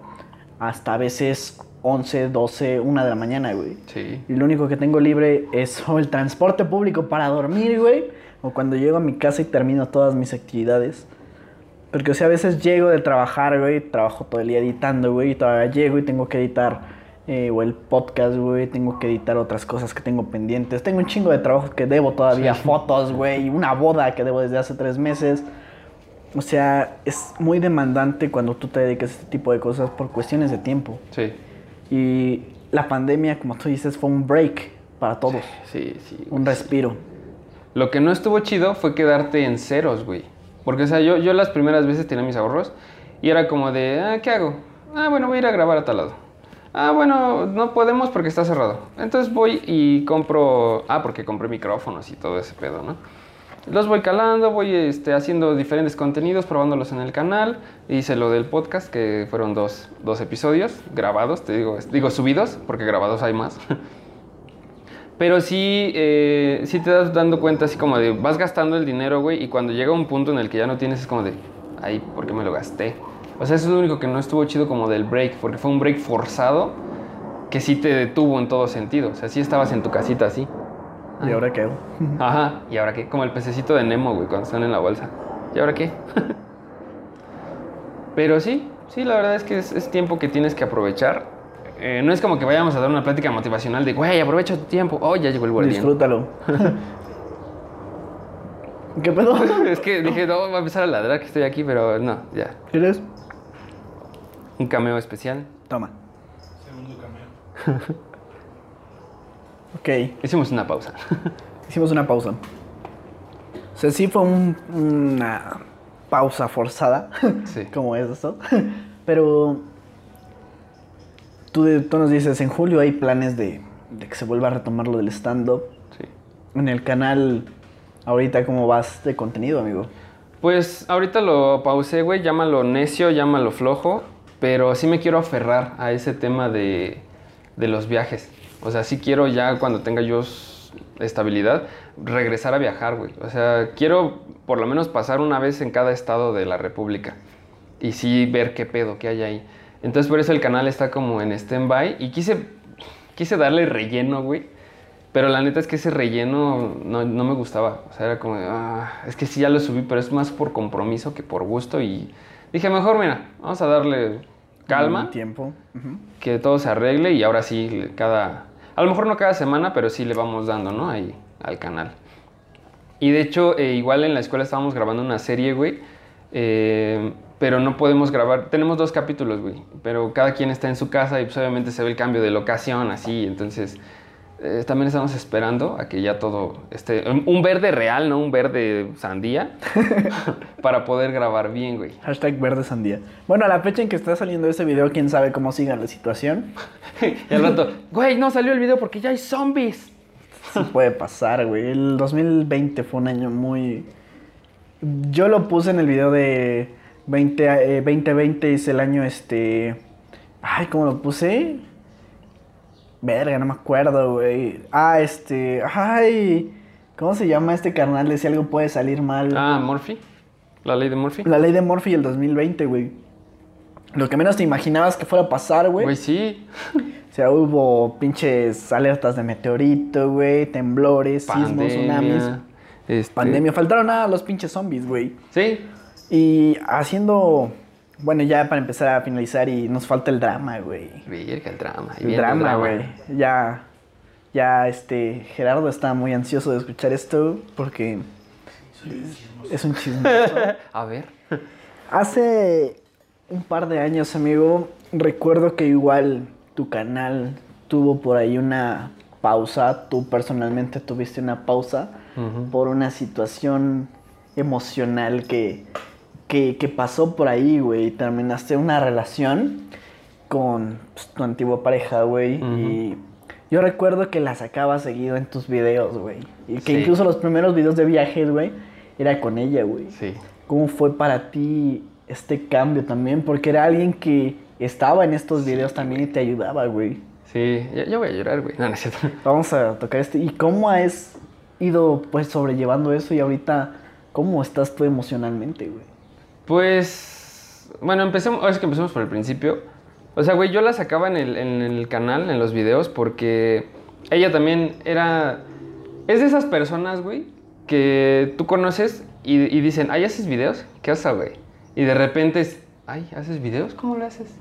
hasta a veces 11, 12, 1 de la mañana, güey. Sí. Y lo único que tengo libre es o el transporte público para dormir, güey. O cuando llego a mi casa y termino todas mis actividades. Porque, o sea, a veces llego de trabajar, güey. Trabajo todo el día editando, güey. Y todavía llego y tengo que editar eh, o el podcast, güey. Tengo que editar otras cosas que tengo pendientes. Tengo un chingo de trabajo que debo todavía. Sí. Fotos, güey. y Una boda que debo desde hace tres meses. O sea, es muy demandante cuando tú te dedicas a este tipo de cosas por cuestiones de tiempo. Sí. Y la pandemia, como tú dices, fue un break para todos. Sí, sí. Un respiro. Lo que no estuvo chido fue quedarte en ceros, güey. Porque, o sea, yo, yo las primeras veces tenía mis ahorros y era como de, ah, ¿qué hago? Ah, bueno, voy a ir a grabar a tal lado. Ah, bueno, no podemos porque está cerrado. Entonces voy y compro, ah, porque compré micrófonos y todo ese pedo, ¿no? Los voy calando, voy este, haciendo diferentes contenidos, probándolos en el canal. Hice lo del podcast, que fueron dos, dos episodios grabados, te digo, digo subidos, porque grabados hay más. Pero sí, eh, sí te das dando cuenta así como de, vas gastando el dinero, güey, y cuando llega un punto en el que ya no tienes, es como de, ay, ¿por qué me lo gasté? O sea, eso es lo único que no estuvo chido como del break, porque fue un break forzado que sí te detuvo en todo sentido. O sea, sí estabas en tu casita así. ¿Y ahora qué? Ajá, ¿y ahora qué? Como el pececito de Nemo, güey, cuando están en la bolsa. ¿Y ahora qué? Pero sí, sí, la verdad es que es, es tiempo que tienes que aprovechar. Eh, no es como que vayamos a dar una plática motivacional de, güey, aprovecha tu tiempo. Oh, ya llegó el guardián. Disfrútalo. ¿Qué pedo? es que dije, no, va a empezar a ladrar que estoy aquí, pero no, ya. ¿Quieres? Un cameo especial. Toma. Segundo cameo. Ok, Hicimos una pausa. hicimos una pausa. O sea, sí fue un- una pausa forzada, Sí. como es esto. Pero tú, de- tú nos dices, en julio hay planes de, de que se vuelva a retomar lo del stand-up. Sí. En el canal, ahorita, ¿cómo vas de contenido, amigo? Pues ahorita lo pausé, güey, llámalo necio, llámalo flojo, pero sí me quiero aferrar a ese tema de, de los viajes. O sea, sí quiero ya cuando tenga yo estabilidad regresar a viajar, güey. O sea, quiero por lo menos pasar una vez en cada estado de la República y sí ver qué pedo, qué hay ahí. Entonces por eso el canal está como en stand-by y quise, quise darle relleno, güey. Pero la neta es que ese relleno no, no me gustaba. O sea, era como, de, "Ah, es que sí ya lo subí, pero es más por compromiso que por gusto. Y dije, mejor, mira, vamos a darle calma, tiempo. Que todo se arregle y ahora sí, cada... A lo mejor no cada semana, pero sí le vamos dando, ¿no? Ahí al canal. Y de hecho, eh, igual en la escuela estábamos grabando una serie, güey. Eh, pero no podemos grabar. Tenemos dos capítulos, güey. Pero cada quien está en su casa y pues obviamente se ve el cambio de locación, así. Entonces, eh, también estamos esperando a que ya todo esté. Un, verde real, ¿no? Un verde sandía. para poder grabar bien, güey. Hashtag verde sandía. Bueno, a la fecha en que está saliendo este video, quién sabe cómo siga la situación. y al rato, güey, no salió el video porque ya hay zombies. Sí puede pasar, güey. El 2020 fue un año muy... Yo lo puse en el video de 20, eh, 2020 es el año este... Ay, ¿cómo lo puse? Verga, no me acuerdo, güey. Ah, este... Ay... ¿Cómo se llama este carnal de si algo puede salir mal? Ah, Murphy. La ley de Murphy. La ley de Murphy el 2020, güey. Lo que menos te imaginabas que fuera a pasar, güey. Güey, sí. O sea, hubo pinches alertas de meteorito, güey, temblores, sismos, tsunamis, este- pandemia. Faltaron nada los pinches zombies, güey. Sí. Y haciendo, bueno, ya para empezar a finalizar y nos falta el drama, güey. Virga, el drama. El drama, güey. Ya, ya, este, Gerardo está muy ansioso de escuchar esto porque es un chisme. A ver. Hace un par de años, amigo, recuerdo que igual tu canal tuvo por ahí una pausa, tú personalmente tuviste una pausa Por una situación emocional que, que, que pasó por ahí, güey. Terminaste una relación con pues, tu antigua pareja, güey. Y yo recuerdo que la sacabas seguido en tus videos, güey. Y que Sí. incluso los primeros videos de viajes, güey, era con ella, güey. Sí. ¿Cómo fue para ti este cambio también? Porque era alguien que estaba en estos videos también y te ayudaba, güey. Sí. Ya voy a llorar, güey. No, no es cierto. Vamos a tocar este. ¿Y cómo has ido pues sobrellevando eso y ahorita cómo estás tú emocionalmente, güey? Pues, bueno, empecemos, ahora sí que empecemos por el principio. O sea, güey, yo la sacaba en el, en el canal, en los videos, porque ella también era... Es de esas personas, güey, que tú conoces y, y dicen, ay, ¿haces videos? ¿Qué haces, güey? Y de repente es, ay, ¿haces videos? ¿Cómo lo haces?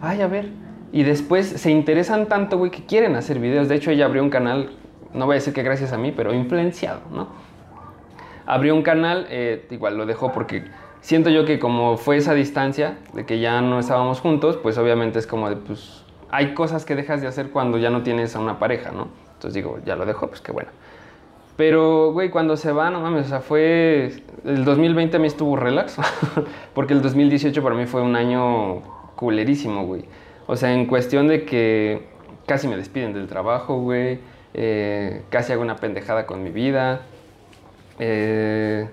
Ay, a ver. Y después se interesan tanto, güey, que quieren hacer videos. De hecho, ella abrió un canal, no voy a decir que gracias a mí, pero influenciado, ¿no? abrió un canal, eh, igual lo dejó porque siento yo que como fue esa distancia de que ya no estábamos juntos, pues obviamente es como de, pues, hay cosas que dejas de hacer cuando ya no tienes a una pareja, ¿no? Entonces digo, ya lo dejó, pues qué bueno. Pero, güey, cuando se va, no mames, o sea, fue... El 2020 a mí estuvo relax, porque el 2018 para mí fue un año culerísimo, güey. O sea, en cuestión de que casi me despiden del trabajo, güey. Eh, casi hago una pendejada con mi vida. Eh,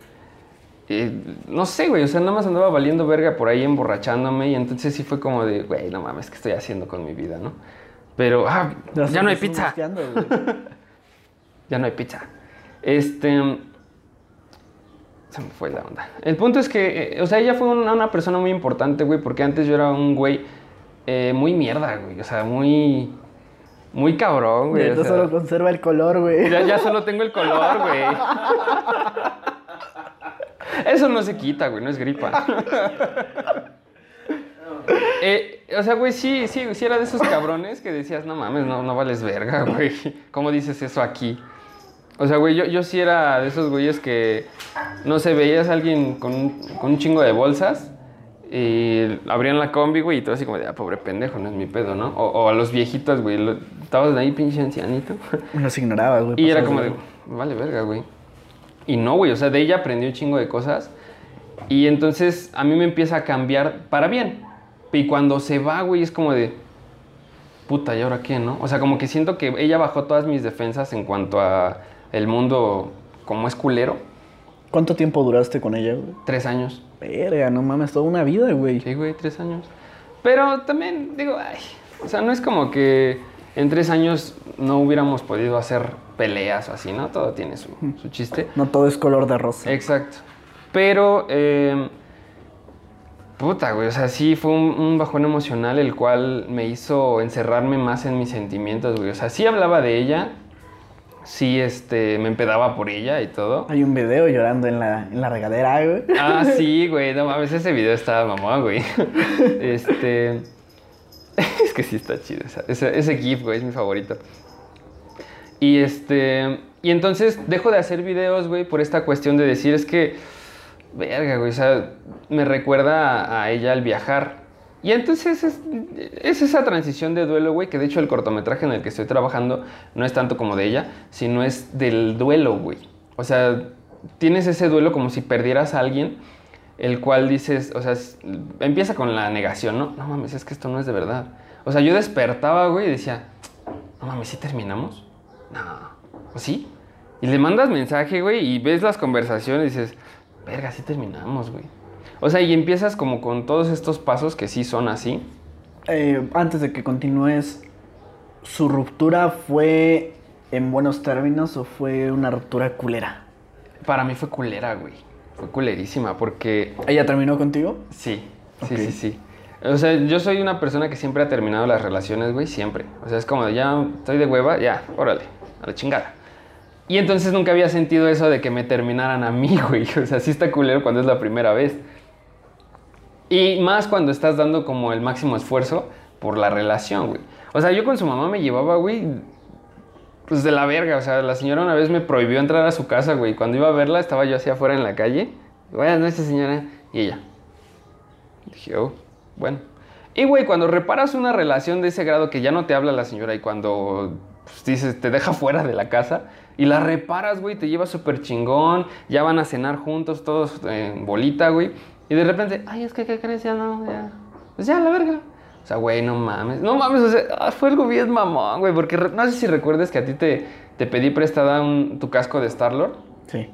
eh, no sé, güey, o sea, nada más andaba valiendo verga por ahí emborrachándome y entonces sí fue como de, güey, no mames, ¿qué estoy haciendo con mi vida, no? Pero, ah, ya no hay pizza. Ya no hay pizza. Este. Se me fue la onda. El punto es que, eh, o sea, ella fue una, una persona muy importante, güey, porque antes yo era un güey eh, muy mierda, güey. O sea, muy. Muy cabrón, güey. o Ahorita sea, solo conserva el color, güey. ya, ya solo tengo el color, güey. Eso no se quita, güey, no es gripa. Eh, o sea, güey, sí, sí, sí era de esos cabrones que decías, no mames, no, no vales verga, güey. ¿Cómo dices eso aquí? O sea, güey, yo, yo sí era de esos güeyes que, no sé, veías a alguien con con un chingo de bolsas y abrían la combi, güey, y todo así como de, ah, pobre pendejo, no es mi pedo, ¿no? O, o a los viejitos, güey, lo- estabas ahí, pinche ancianito. Los ignoraba, güey. Y era como de, vale verga, güey. Y no, güey, o sea, de ella aprendí un chingo de cosas. Y entonces a mí me empieza a cambiar para bien. Y cuando se va, güey, es como de, puta, ¿y ahora qué, no? O sea, como que siento que ella bajó todas mis defensas en cuanto a el mundo como es culero. ¿Cuánto tiempo duraste con ella, güey? Tres años. Verga, no mames, toda una vida, güey. Sí, güey, tres años. Pero también, digo, ay, o sea, no es como que en tres años no hubiéramos podido hacer peleas o así, ¿no? Todo tiene su, su chiste. No todo es color de rosa. Exacto. Pero, eh, puta, güey, o sea, sí fue un, un bajón emocional el cual me hizo encerrarme más en mis sentimientos, güey. O sea, sí hablaba de ella, sí, este, me empedaba por ella y todo. Hay un video llorando en la, en la regadera, güey. Ah, sí, güey, no mames, ese video estaba mamá, güey. Este. Es que sí está chido. esa- Ese, ese GIF, güey, es mi favorito. Y este. Y entonces dejo de hacer videos, güey, por esta cuestión de decir, es que. Verga, güey, o sea, me recuerda a, a ella al viajar. Y entonces es, es esa transición de duelo, güey, que de hecho el cortometraje en el que estoy trabajando no es tanto como de ella, sino es del duelo, güey. O sea, tienes ese duelo como si perdieras a alguien, el cual dices, o sea, empieza con la negación, ¿no? No mames, es que esto no es de verdad. O sea, yo despertaba, güey, y decía, no mames, ¿sí terminamos? No. ¿Sí? Y le mandas mensaje, güey, y ves las conversaciones y dices, verga, sí terminamos, güey. O sea, y empiezas como con todos estos pasos que sí son así. Eh, antes de que continúes, ¿su ruptura fue en buenos términos o fue una ruptura culera? Para mí fue culera, güey. Fue culerísima porque ¿Ella terminó contigo? Sí, sí, sí, sí. O sea, yo soy una persona que siempre ha terminado las relaciones, güey, siempre. O sea, es como ya estoy de hueva, ya, órale, a la chingada. Y entonces nunca había sentido eso de que me terminaran a mí, güey. O sea, sí está culero cuando es la primera vez. Y más cuando estás dando como el máximo esfuerzo por la relación, güey. O sea, yo con su mamá me llevaba, güey, pues de la verga. O sea, la señora una vez me prohibió entrar a su casa, güey. Cuando iba a verla, estaba yo así afuera en la calle. Buenas noches, señora. Y ella. Dije, oh, bueno. Y, güey, cuando reparas una relación de ese grado que ya no te habla la señora y cuando pues, dices, te deja fuera de la casa y la reparas, güey, te lleva súper chingón, ya van a cenar juntos, todos en bolita, güey. Y de repente, ay, es que, ¿qué crees? Ya no, ya. Pues ya, la verga. O sea, güey, no mames. No mames, o sea, ah, fue algo bien mamón, güey. Porque no sé si recuerdes que a ti te, te pedí prestada un- tu casco de Star-Lord. Sí.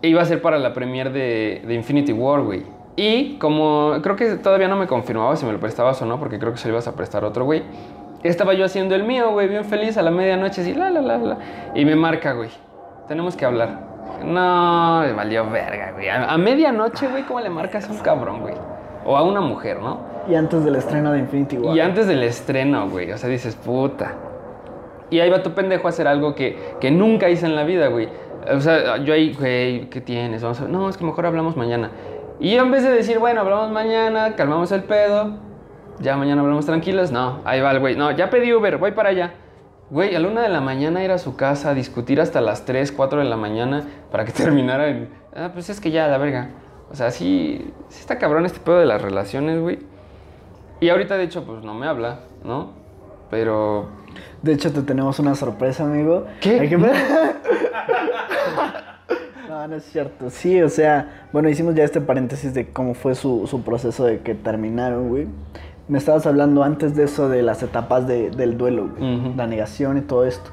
E iba a ser para la premiere de, de Infinity War, güey. Y como creo que todavía no me confirmaba si me lo prestabas o no, porque creo que se lo ibas a prestar a otro güey. Estaba yo haciendo el mío, güey, bien feliz a la medianoche, así, la, la, la, la. Y me marca, güey. Tenemos que hablar. No, me valió verga, güey. A, a medianoche, güey, ¿cómo le marcas a un cabrón, güey? O a una mujer, ¿no? Y antes del estreno de Infinity War. Y antes del estreno, güey. O sea, dices, puta. Y ahí va tu pendejo a hacer algo que, que nunca hice en la vida, güey. O sea, yo ahí, güey, ¿qué tienes? Vamos a... No, es que mejor hablamos mañana. Y yo en vez de decir, bueno, hablamos mañana, calmamos el pedo, ya mañana hablamos tranquilos, no, ahí va el güey. No, ya pedí Uber, voy para allá. Güey, a la una de la mañana ir a su casa, a discutir hasta las 3, 4 de la mañana para que terminara en... Ah, pues es que ya, la verga. O sea, sí, sí está cabrón este pedo de las relaciones, güey. Y ahorita, de hecho, pues no me habla, ¿no? Pero... De hecho, te tenemos una sorpresa, amigo. ¿Qué? Que- no, no es cierto. Sí, o sea, bueno, hicimos ya este paréntesis de cómo fue su, su proceso de que terminaron, güey. Me estabas hablando antes de eso, de las etapas de- del duelo, güey. La negación y todo esto.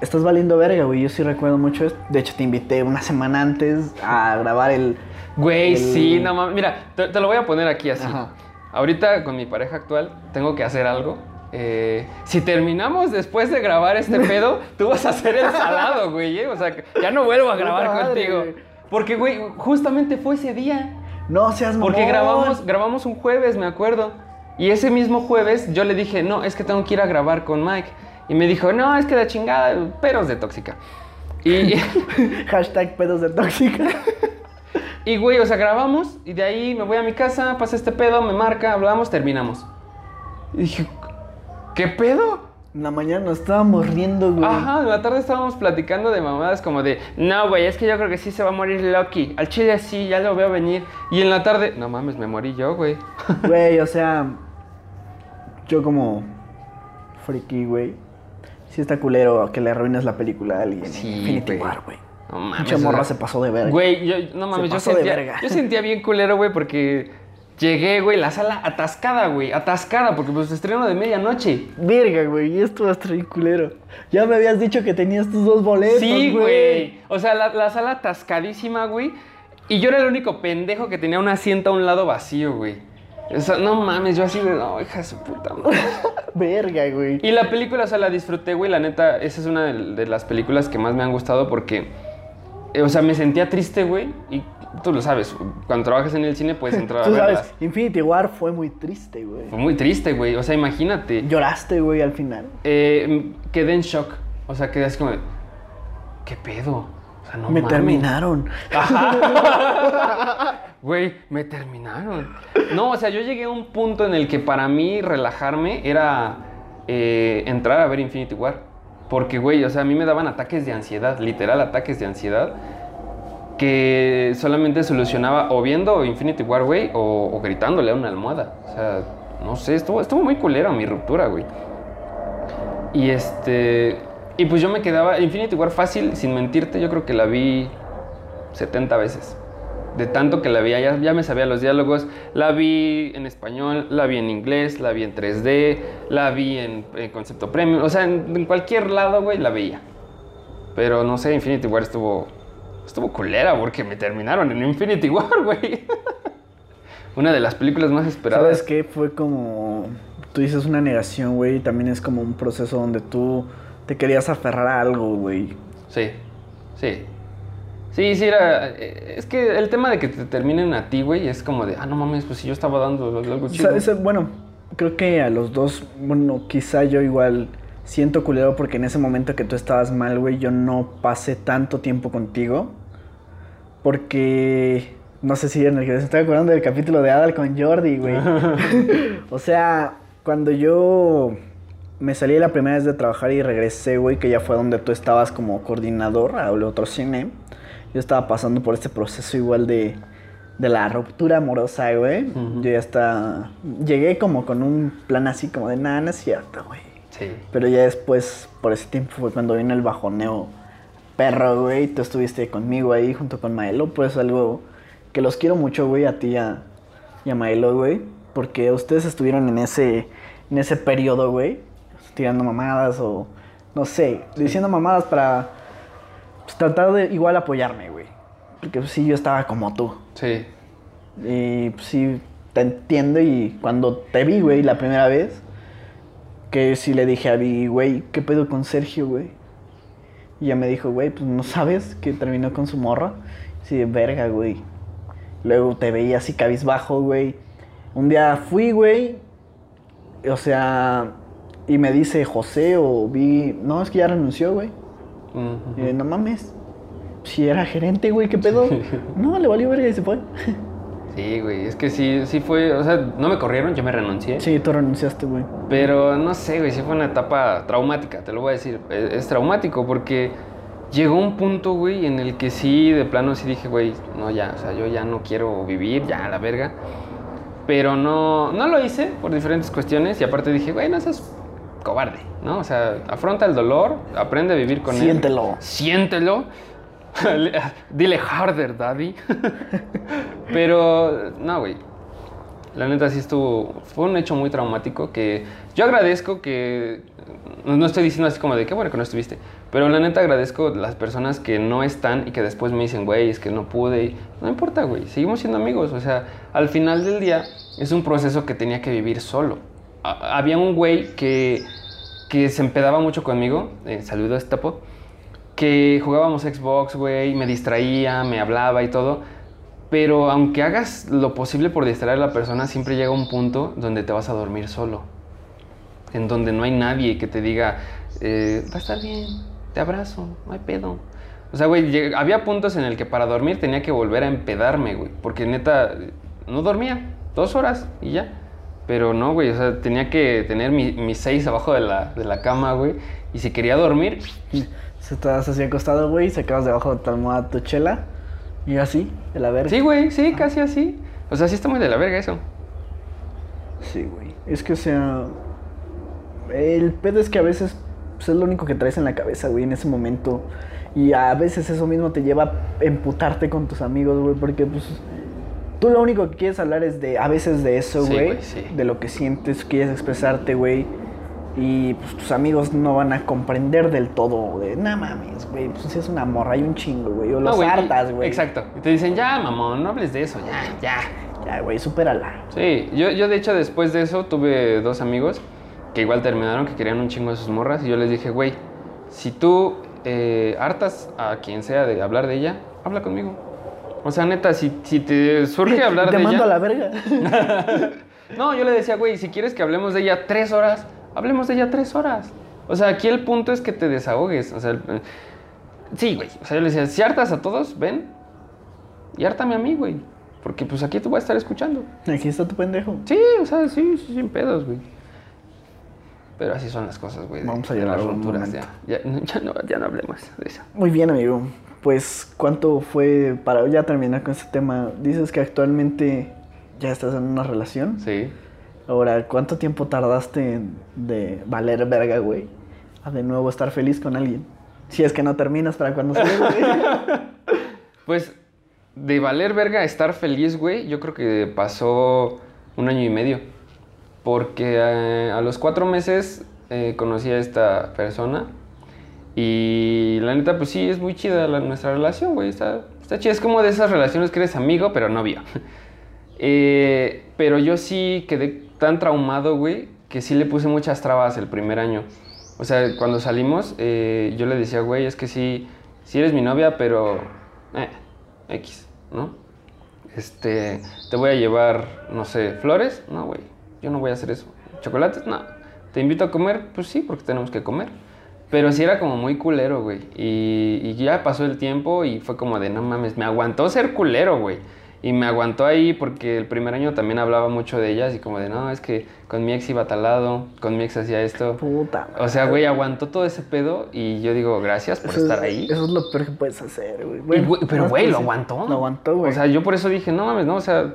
Estás valiendo verga, güey. Yo sí recuerdo mucho esto. De hecho, te invité una semana antes a grabar el... Güey, el- sí, no mames. Mira, te, te lo voy a poner aquí así. Ajá. Ahorita con mi pareja actual tengo que hacer algo. Eh, si terminamos después de grabar este pedo, tú vas a hacer el salado, güey. ¿eh? O sea, ya no vuelvo a grabar madre, contigo. güey. Porque, güey, justamente fue ese día. No seas Porque mamón. grabamos, grabamos un jueves, me acuerdo. Y ese mismo jueves yo le dije, no, es que tengo que ir a grabar con Mike. Y me dijo, no, es que la chingada, peros de tóxica. Y, Hashtag pedos de tóxica. y, güey, o sea, grabamos y de ahí me voy a mi casa, pasa este pedo, me marca, hablamos, terminamos. Y dije, ¿qué pedo? En la mañana nos estábamos riendo, güey. Ajá, en la tarde estábamos platicando de mamadas como de, no, güey, es que yo creo que sí se va a morir Loki. Al chile sí, ya lo veo venir. Y en la tarde, no mames, me morí yo, güey. Güey, o sea, yo como friki, güey, sí está culero que le arruines la película a alguien. Sí, Infinity güey. War, güey. No mames. Sea, morra se pasó de verga. Güey, yo, no mames, yo pasó sentía, verga. yo sentía bien culero, güey, porque llegué, güey, la sala atascada, güey, atascada, porque pues estreno de medianoche. Verga, güey, y esto va a estar bien culero. Ya me habías dicho que tenías tus dos boletos, Sí, güey. güey. O sea, la, la sala atascadísima, güey. Y yo era el único pendejo que tenía un asiento a un lado vacío, güey. O sea, no mames, yo así de, no, hija de su puta madre. Verga, güey. Y la película, o sea, la disfruté, güey. La neta, esa es una de, de las películas que más me han gustado porque, eh, o sea, me sentía triste, güey. Y tú lo sabes, cuando trabajas en el cine puedes entrar a Tú verlas. sabes, Infinity War fue muy triste, güey. Fue muy triste, güey. O sea, imagínate. Lloraste, güey, al final. Eh, quedé en shock. O sea, quedé así como de, ¿qué pedo? O sea, no me mames. terminaron. Güey, me terminaron. No, o sea, yo llegué a un punto en el que para mí relajarme era eh, entrar a ver Infinity War. Porque, güey, o sea, a mí me daban ataques de ansiedad, literal ataques de ansiedad, que solamente solucionaba o viendo Infinity War, güey, o, o gritándole a una almohada. O sea, no sé, estuvo, estuvo muy culera mi ruptura, güey. Y este. Y pues yo me quedaba. Infinity War fácil, sin mentirte, yo creo que la vi 70 veces. De tanto que la vi, ya, ya me sabía los diálogos. La vi en español, la vi en inglés, la vi en 3D, la vi en, concepto premium. O sea, en, en cualquier lado, güey, la veía. Pero no sé, Infinity War estuvo. Estuvo culera porque me terminaron en Infinity War, güey. Una de las películas más esperadas. ¿Sabes qué? Fue como. Tú dices una negación, güey. También es como un proceso donde tú te querías aferrar a algo, güey. Sí, sí. Sí, sí, era. eh, Es que el tema de que te terminen a ti, güey, es como de, ah, no mames, pues si yo estaba dando algo chido. ¿Sabes? Bueno, creo que a los dos, bueno, quizá yo igual siento culero porque en ese momento que tú estabas mal, güey, yo no pasé tanto tiempo contigo. Porque, no sé si en el que se estaba acordando del capítulo de Adal con Jordi, güey. o sea, cuando yo me salí la primera vez de trabajar y regresé, güey, que ya fue donde tú estabas como coordinador a otro cine. Yo estaba pasando por este proceso igual de, de la ruptura amorosa, güey. Ujú. Yo ya estaba... Llegué como con un plan así como de, nada, no es cierto, güey. Sí. Pero ya después, por ese tiempo fue cuando vino el bajoneo perro, güey. Tú estuviste conmigo ahí junto con Maelo. Pues algo que los quiero mucho, güey, a ti y a, y a Maelo, güey. Porque ustedes estuvieron en ese, en ese periodo, güey. Tirando mamadas o, no sé, diciendo mamadas para pues, tratar de igual apoyarme, güey. Porque pues, sí, yo estaba como tú. Sí. Y pues, sí, te entiendo. Y cuando te vi, güey, la primera vez, que sí le dije a Vi, güey, ¿qué pedo con Sergio, güey? Y ella me dijo, güey, pues no sabes que terminó con su morra. Sí, de verga, güey. Luego te veía así cabizbajo, güey. Un día fui, güey. O sea, y me dice José o Vi, no, es que ya renunció, güey. Ujú. Y yo, no mames. Si era gerente, güey, ¿qué pedo? No, le valió verga y se fue. Sí, güey, es que sí, sí fue, o sea, no me corrieron, yo me renuncié. Sí, tú renunciaste, güey. Pero no sé, güey, sí fue una etapa traumática, te lo voy a decir. Es, es traumático porque llegó un punto, güey, en el que sí, de plano sí dije, güey, no, ya, o sea, yo ya no quiero vivir, ya, la verga. Pero no, no lo hice por diferentes cuestiones y aparte dije, güey, no seas cobarde, ¿no? O sea, afronta el dolor, aprende a vivir con él. Siéntelo. Siéntelo. Dile harder, daddy. Pero, no, güey. La neta sí estuvo. Fue un hecho muy traumático que yo agradezco que. No no estoy diciendo así como de qué bueno que no estuviste. Pero la neta agradezco las personas que no están y que después me dicen, güey, es que no pude. y No importa, güey. Seguimos siendo amigos. O sea, al final del día es un proceso que tenía que vivir solo. A- había un güey que, que se empedaba mucho conmigo. Eh, saludo a Estapo que jugábamos Xbox, güey, me distraía, me hablaba y todo. Pero aunque hagas lo posible por distraer a la persona, siempre llega un punto donde te vas a dormir solo. En donde no hay nadie que te diga, eh, va a estar bien, te abrazo, no hay pedo. O sea, güey, había puntos en el que para dormir tenía que volver a empedarme, güey. Porque neta, no dormía, dos horas y ya. Pero no, güey, o sea, tenía que tener mi- mis seis abajo de la, de la cama, güey. Y si quería dormir, Se estás así acostado, güey, sacabas debajo de tu almohada tu chela. Y así, de la verga. Sí, güey, sí, casi así. O sea, sí está muy de la verga eso. Sí, güey. Es que, o sea. El pedo es que a veces pues, es lo único que traes en la cabeza, güey, en ese momento. Y a veces eso mismo te lleva a emputarte con tus amigos, güey, porque, pues. Tú lo único que quieres hablar es de. A veces de eso, Sí, güey. güey, sí. De lo que sientes, quieres expresarte, güey. Y pues tus amigos no van a comprender del todo, de, no mames, güey, pues si es una morra, hay un chingo, güey, o No, los güey, y- hartas, güey. Exacto. Y te dicen, ya, mamón, no hables de eso, ya, ya. Ya, güey, supérala. Sí, yo, yo de hecho después de eso tuve dos amigos que igual terminaron, que querían un chingo de sus morras. Y yo les dije, güey, si tú eh, hartas a quien sea de hablar de ella, habla conmigo. O sea, neta, si, si te surge hablar Te de mando ella... a la verga. No, yo le decía, güey, si quieres que hablemos de ella tres horas, hablemos de ella tres horas. O sea, aquí el punto es que te desahogues. O sea, el- sí, güey. O sea, yo le decía, si hartas a todos, ven y hártame a mí, güey. Porque pues aquí te voy a estar escuchando. Aquí está tu pendejo. Sí, o sea, sí, sí, sin pedos, güey. Pero así son las cosas, güey. de- Vamos a llorar las un rupturas. Ya, ya, ya no, ya no hablemos de eso. Muy bien, amigo. Pues, ¿cuánto fue para ya terminar con este tema? Dices que actualmente ya estás en una relación. Sí. Ahora, ¿cuánto tiempo tardaste en- de valer verga, güey? A de nuevo estar feliz con alguien. Si es que no terminas para cuando se güey. Pues de valer verga a estar feliz, güey, yo creo que pasó un año y medio. Porque eh, a los cuatro meses eh, conocí a esta persona y la neta, pues sí, es muy chida nuestra relación, güey. Está, está chida. Es como de esas relaciones que eres amigo, pero novio. Eh, pero yo sí quedé tan traumado, güey, que sí le puse muchas trabas el primer año. O sea, cuando salimos, eh, yo le decía, güey, es que sí, sí eres mi novia, pero... Eh, X, ¿no? Este, te voy a llevar, no sé, flores. No, güey, yo no voy a hacer eso. ¿Chocolates? No. ¿Te invito a comer? Pues sí, porque tenemos que comer. Pero sí era como muy culero, güey. Y, y ya pasó el tiempo y fue como de, no mames, me aguantó ser culero, güey. Y me aguantó ahí porque el primer año también hablaba mucho de ellas y como de, no, es que con mi ex iba talado, con mi ex hacía esto. Puta. O sea, güey, aguantó todo ese pedo y yo digo, gracias por Eso es- estar ahí. Eso es lo peor que puedes hacer, güey. Bueno, güey, pero, güey, lo aguantó. Lo aguantó, güey. O sea, yo por eso dije, no mames, no, o sea,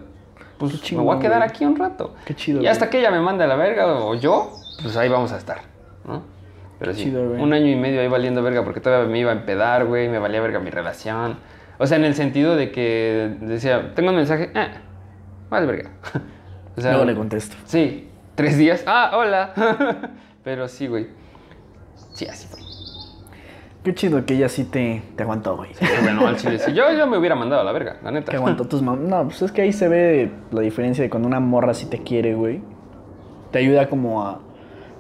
pues me voy a quedar güey. aquí un rato. Qué chido, Y hasta güey. que ella me mande a la verga o yo, pues ahí vamos a estar, ¿no? Pero sí, chido, un año y medio ahí valiendo verga porque todavía me iba a empedar, güey, me valía verga mi relación. O sea, en el sentido de que decía, tengo un mensaje, eh, vale verga. o sea, Luego le contesto. Sí, tres días, ah, hola. Pero sí, güey. Sí, así fue. Qué chido que ella sí te, te aguantó, güey. Bueno, al chile sí. Yo, yo me hubiera mandado a la verga, la neta. Que aguantó tus mam... No, pues es que ahí se ve la diferencia de cuando una morra sí te quiere, güey. Te ayuda como a...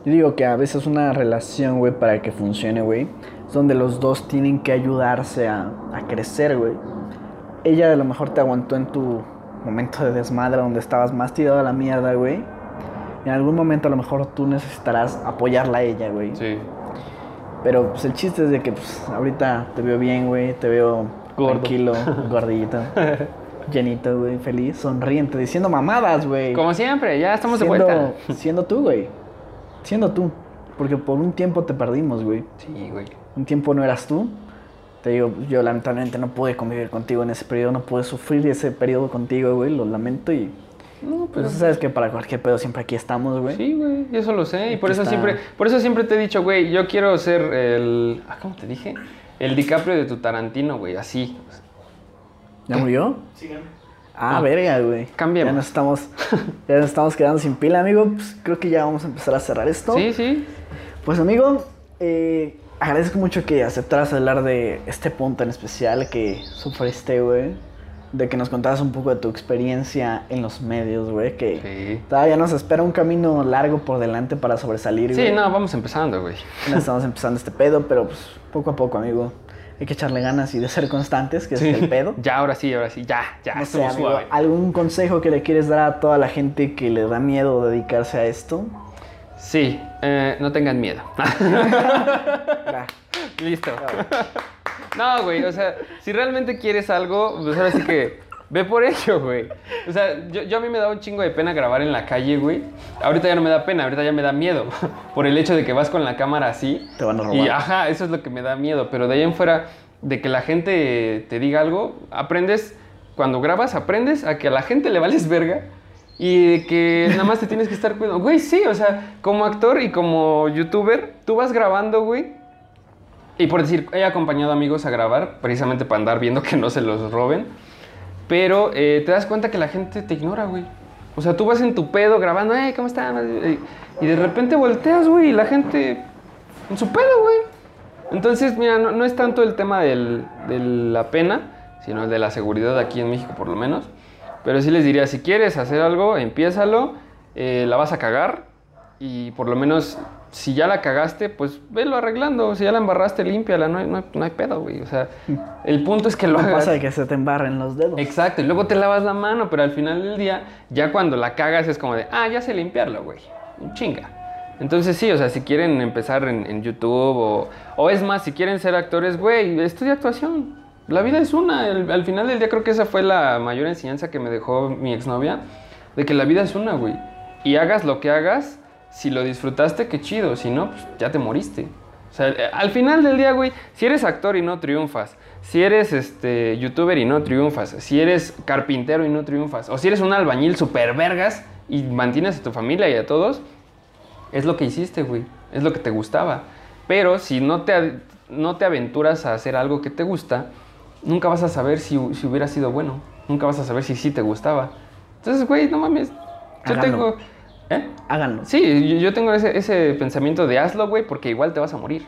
Yo digo que a veces una relación, güey, para que funcione, güey, es donde los dos tienen que ayudarse a, a crecer, güey. Ella a lo mejor te aguantó en tu momento de desmadre, donde estabas más tirado a la mierda, güey. En algún momento a lo mejor tú necesitarás apoyarla a ella, güey. Sí. Pero pues el chiste es de que pues ahorita te veo bien, güey, te veo Gordo. tranquilo, gordito, llenito, güey, feliz, sonriente, diciendo mamadas, güey. Como siempre, ya estamos de siendo, vuelta. siendo tú, güey. Siendo tú. Porque por un tiempo te perdimos, güey. Sí, güey. Un tiempo no eras tú. Te digo, yo lamentablemente no pude convivir contigo en ese periodo, no pude sufrir ese periodo contigo, güey, lo lamento y... No, Pues sabes que para cualquier pedo siempre aquí estamos, güey. Sí, güey, eso lo sé. Y por eso está. siempre, por eso siempre te he dicho, güey, yo quiero ser el. ah, ¿Cómo te dije? El DiCaprio de tu Tarantino, güey, así. ¿Ya murió? Sigan. Ah, Ah. verga, güey. Cambiemos. Ya nos estamos, ya nos estamos quedando sin pila, amigo. Pues creo que ya vamos a empezar a cerrar esto. Sí, sí. Pues, amigo, eh, agradezco mucho que aceptaras hablar de este punto en especial que sufriste, güey. De que nos contaras un poco de tu experiencia en los medios, güey. Que Sí. todavía nos espera un camino largo por delante para sobresalir, güey. Sí, no, vamos empezando, güey. Estamos empezando este pedo, pero pues poco a poco, amigo. Hay que echarle ganas y de ser constantes, que Sí. es el pedo. Ya, ahora sí, ahora sí, ya, ya, No sé, amigo. ¿algún consejo que le quieres dar a toda la gente que le da miedo dedicarse a esto? Sí, eh, no tengan miedo. Listo. No, güey, o sea, si realmente quieres algo, pues ahora sí que ve por ello, güey. O sea, yo, yo a mí me da un chingo de pena grabar en la calle, güey. Ahorita ya no me da pena, ahorita ya me da miedo. Por el hecho de que vas con la cámara así. Te van a robar. Y ajá, eso es lo que me da miedo. Pero de ahí en fuera, de que la gente te diga algo, aprendes, cuando grabas, aprendes a que a la gente le vales verga. Y de que nada más te tienes que estar cuidando. Güey, sí, o sea, como actor y como youtuber, tú vas grabando, güey. Y por decir, he acompañado amigos a grabar, precisamente para andar viendo que no se los roben. Pero eh, te das cuenta que la gente te ignora, güey. O sea, tú vas en tu pedo grabando, hey, ¿cómo están? Y de repente volteas, güey, y la gente en su pedo, güey. Entonces, mira, no, no es tanto el tema del- de la pena, sino el de la seguridad aquí en México, por lo menos. Pero sí les diría, si quieres hacer algo, empiézalo, eh, la vas a cagar y por lo menos si ya la cagaste, pues velo arreglando. Si ya la embarraste, límpiala, no hay, no hay, no hay pedo, güey. O sea, el punto es que lo No hagas. pasa de que se te embarren los dedos. Exacto, y luego te lavas la mano, pero al final del día, ya cuando la cagas es como de, ah, ya sé limpiarlo, güey. Chinga. Entonces sí, o sea, si quieren empezar en, en YouTube o, o es más, si quieren ser actores, güey, estudia actuación. La vida es una. El- al final del día creo que esa fue la mayor enseñanza que me dejó mi exnovia, de que la vida es una, güey. Y hagas lo que hagas, si lo disfrutaste, qué chido. Si no, pues ya te moriste. O sea, eh, al final del día, güey, si eres actor y no triunfas, si eres este, youtuber y no triunfas, si eres carpintero y no triunfas, o si eres un albañil super vergas y mantienes a tu familia y a todos, es lo que hiciste, güey. Es lo que te gustaba. Pero si no te, no te aventuras a hacer algo que te gusta, nunca vas a saber si, si hubiera sido bueno. Nunca vas a saber si sí te gustaba. Entonces, güey, no mames. Yo Háganlo. tengo... ¿Eh? Háganlo. Sí, yo, yo tengo ese, ese pensamiento de hazlo, güey, porque igual te vas a morir.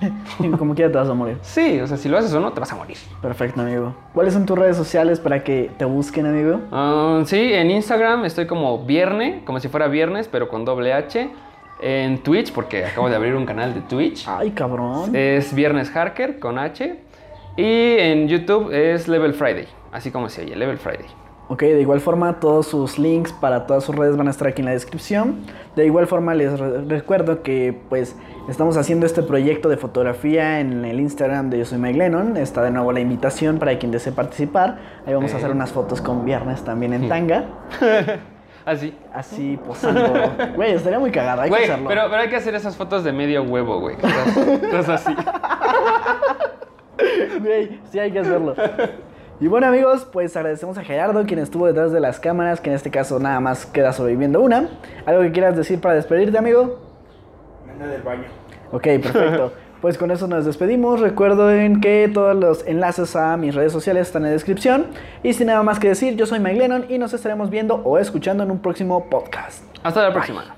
Como quiera te vas a morir. Sí, o sea, si lo haces o no, te vas a morir. Perfecto, amigo. ¿Cuáles son tus redes sociales para que te busquen, amigo? Ah, sí, en Instagram estoy como vierne, como si fuera viernes, pero con doble H. En Twitch, porque acabo de abrir un canal de Twitch. Ay, cabrón. Es Viernes Harker con H. Y en YouTube es Level Friday, así como se oye, Level Friday. Ok, de igual forma todos sus links para todas sus redes van a estar aquí en la descripción. De igual forma les re- recuerdo que pues estamos haciendo este proyecto de fotografía en el Instagram de Yo Soy Mike Lennon. Está de nuevo la invitación para quien desee participar. Ahí vamos a hacer unas fotos con viernes también en tanga. Así. Así posando. Güey, estaría muy cagada, hay que hacerlo. pero, pero hay que hacer esas fotos de medio huevo, güey. Cosas así. Güey, sí hay que hacerlo. Y bueno amigos, pues agradecemos a Gerardo quien estuvo detrás de las cámaras, que en este caso nada más queda sobreviviendo una. ¿Algo que quieras decir para despedirte amigo? Anda del baño. Ok, perfecto. Pues con eso nos despedimos. Recuerden que todos los enlaces a mis redes sociales están en la descripción. Y sin nada más que decir, yo soy Mike Lennon y nos estaremos viendo o escuchando en un próximo podcast. Hasta la próxima.